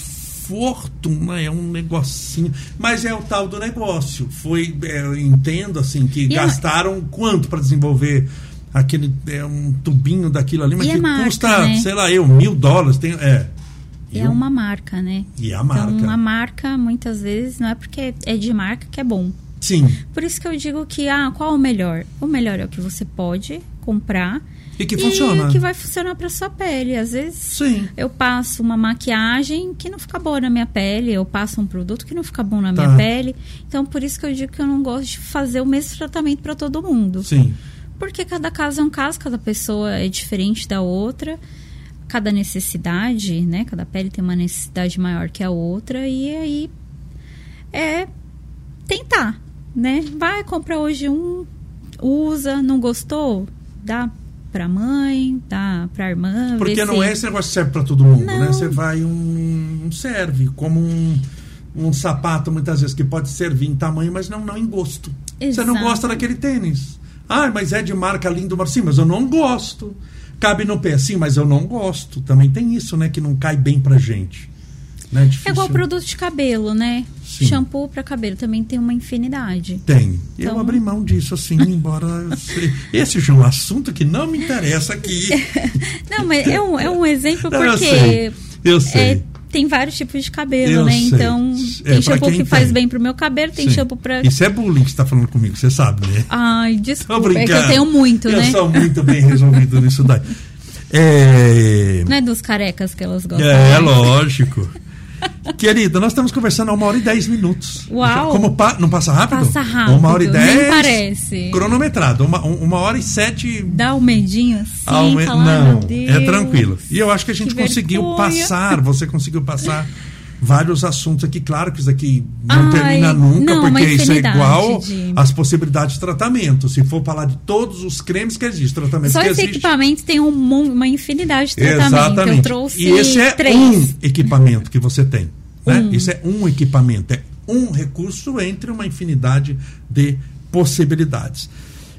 fortuna, é um negocinho. Mas é o tal do negócio. Foi, é, eu entendo assim, que e gastaram é... quanto para desenvolver aquele é, um tubinho daquilo ali, mas e é que marca, custa, né? sei lá, eu, mil dólares. Tem, é. É uma marca, né? E a marca. Então, uma marca, muitas vezes, não é porque é de marca que é bom. Sim. Por isso que eu digo que, ah, qual o melhor? O melhor é o que você pode comprar. E que funciona. E que vai funcionar para sua pele. Às vezes Sim. eu passo uma maquiagem que não fica boa na minha pele, eu passo um produto que não fica bom na Tá. minha pele. Então, por isso que eu digo que eu não gosto de fazer o mesmo tratamento para todo mundo. Sim. Porque cada caso é um caso, cada pessoa é diferente da outra, cada necessidade, né? Cada pele tem uma necessidade maior que a outra, e aí é tentar, né? Vai, compra hoje um, usa, não gostou? Dá pra mãe, dá pra irmã. Porque não se- é esse negócio que serve para todo mundo, Não. né? Você vai um, um serve como um, um sapato muitas vezes que pode servir em tamanho, mas não, não em gosto. Você não Exato. gosta daquele tênis. Ah, mas é de marca lindo, mas sim, mas eu não gosto. Cabe no pé, sim, mas eu não gosto. Também tem isso, né, que não cai bem pra gente. Né? É Difícil. igual produto de cabelo, né? Sim. Shampoo pra cabelo também tem uma infinidade. Tem. Eu Então- abri mão disso, assim, embora. eu Esse já é um assunto que não me interessa aqui. Não, mas é um, é um exemplo Não, eu porque sei. Eu sei. é, tem vários tipos de cabelo, Eu né? sei. Então, É, tem shampoo que faz tem. bem pro meu cabelo, tem Sim. shampoo pra. Isso é bullying que você está falando comigo, você sabe, né? Ai, desculpa, é que eu tenho muito, eu né? sou muito bem resolvido nisso daí. É, Não é dos carecas que elas gostam. é mais. lógico. Querida, nós estamos conversando há uma hora e dez minutos. Uau. Como pa- não passa rápido? Passa rápido, Uma hora e dez. parece. Cronometrado. Uma, um- uma hora e sete. Dá um medinho assim, falar, Não, é tranquilo. E eu acho que a gente que conseguiu vergonha. passar, você conseguiu passar vários assuntos aqui. Claro que isso aqui não Ai, termina nunca, não, porque isso é igual de- às possibilidades de tratamento. Se for falar de todos os cremes que existem, tratamentos Só que esse existem. equipamento tem um uma infinidade de tratamento. Exatamente. Eu trouxe e esse é três. um equipamento que você tem. Né? Um. Isso é um equipamento, é um recurso entre uma infinidade de possibilidades.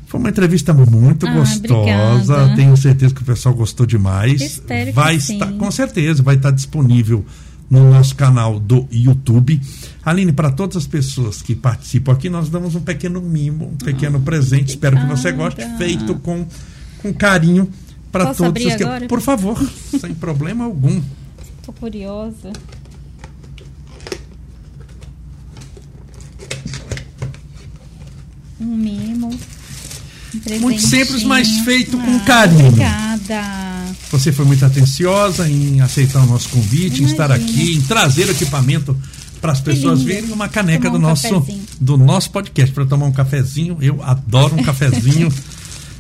Foi uma entrevista muito Ah, gostosa. obrigada. Tenho certeza que o pessoal gostou demais. Espero vai sim. estar, com certeza, vai estar disponível no nosso canal do YouTube. Aline, para todas as pessoas que participam aqui, nós damos um pequeno mimo, um pequeno presente. Espero que você goste, Ah, feito com, com carinho para todos abrir os que. Por favor, sem problema algum. Tô curiosa. Um mimo. Um Muito simples, mas feito com Ah, carinho. Obrigada. Você foi muito atenciosa em aceitar o nosso convite, em estar Imagina. aqui, em trazer o equipamento para as pessoas verem uma caneca Tomar do um nosso, cafezinho. do nosso podcast para tomar um cafezinho. Eu adoro um cafezinho.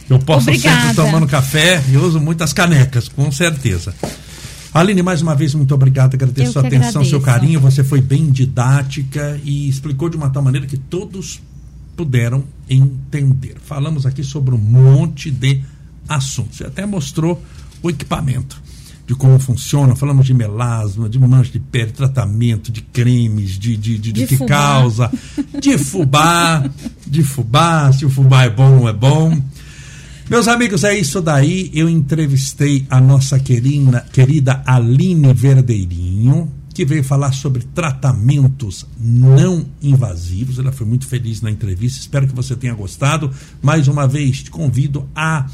Eu posso sempre Obrigada. tomando café e uso muitas canecas, com certeza. Aline, mais uma vez, muito obrigado. Agradeço Eu sua atenção, seu agradeço. carinho. Você foi bem didática e explicou de uma tal maneira que todos puderam entender. Falamos aqui sobre um monte de assuntos. Você até mostrou o equipamento, de como funciona. Falamos de melasma, de mancha de pele, tratamento, de cremes, de, de, de, de que causa, de fubá, de fubá, se o fubá é bom ou não é bom. Meus amigos, é isso daí. Eu entrevistei a nossa querida, querida Aline Verdeirinho, que veio falar sobre tratamentos não invasivos. Ela foi muito feliz na entrevista. Espero que você tenha gostado. Mais uma vez, te convido a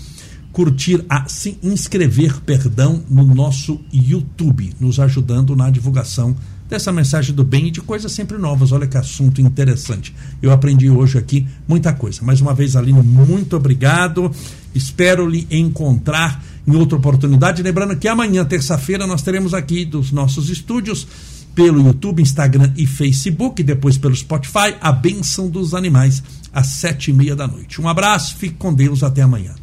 curtir, a se inscrever, perdão, no nosso YouTube, nos ajudando na divulgação dessa mensagem do bem e de coisas sempre novas. Olha que assunto interessante. Eu aprendi hoje aqui muita coisa. Mais uma vez, Aline, muito obrigado. Espero lhe encontrar em outra oportunidade. Lembrando que amanhã, terça-feira, nós teremos aqui dos nossos estúdios pelo YouTube, Instagram e Facebook, depois pelo Spotify, a Benção dos Animais, às sete e meia da noite. Um abraço, fique com Deus, até amanhã.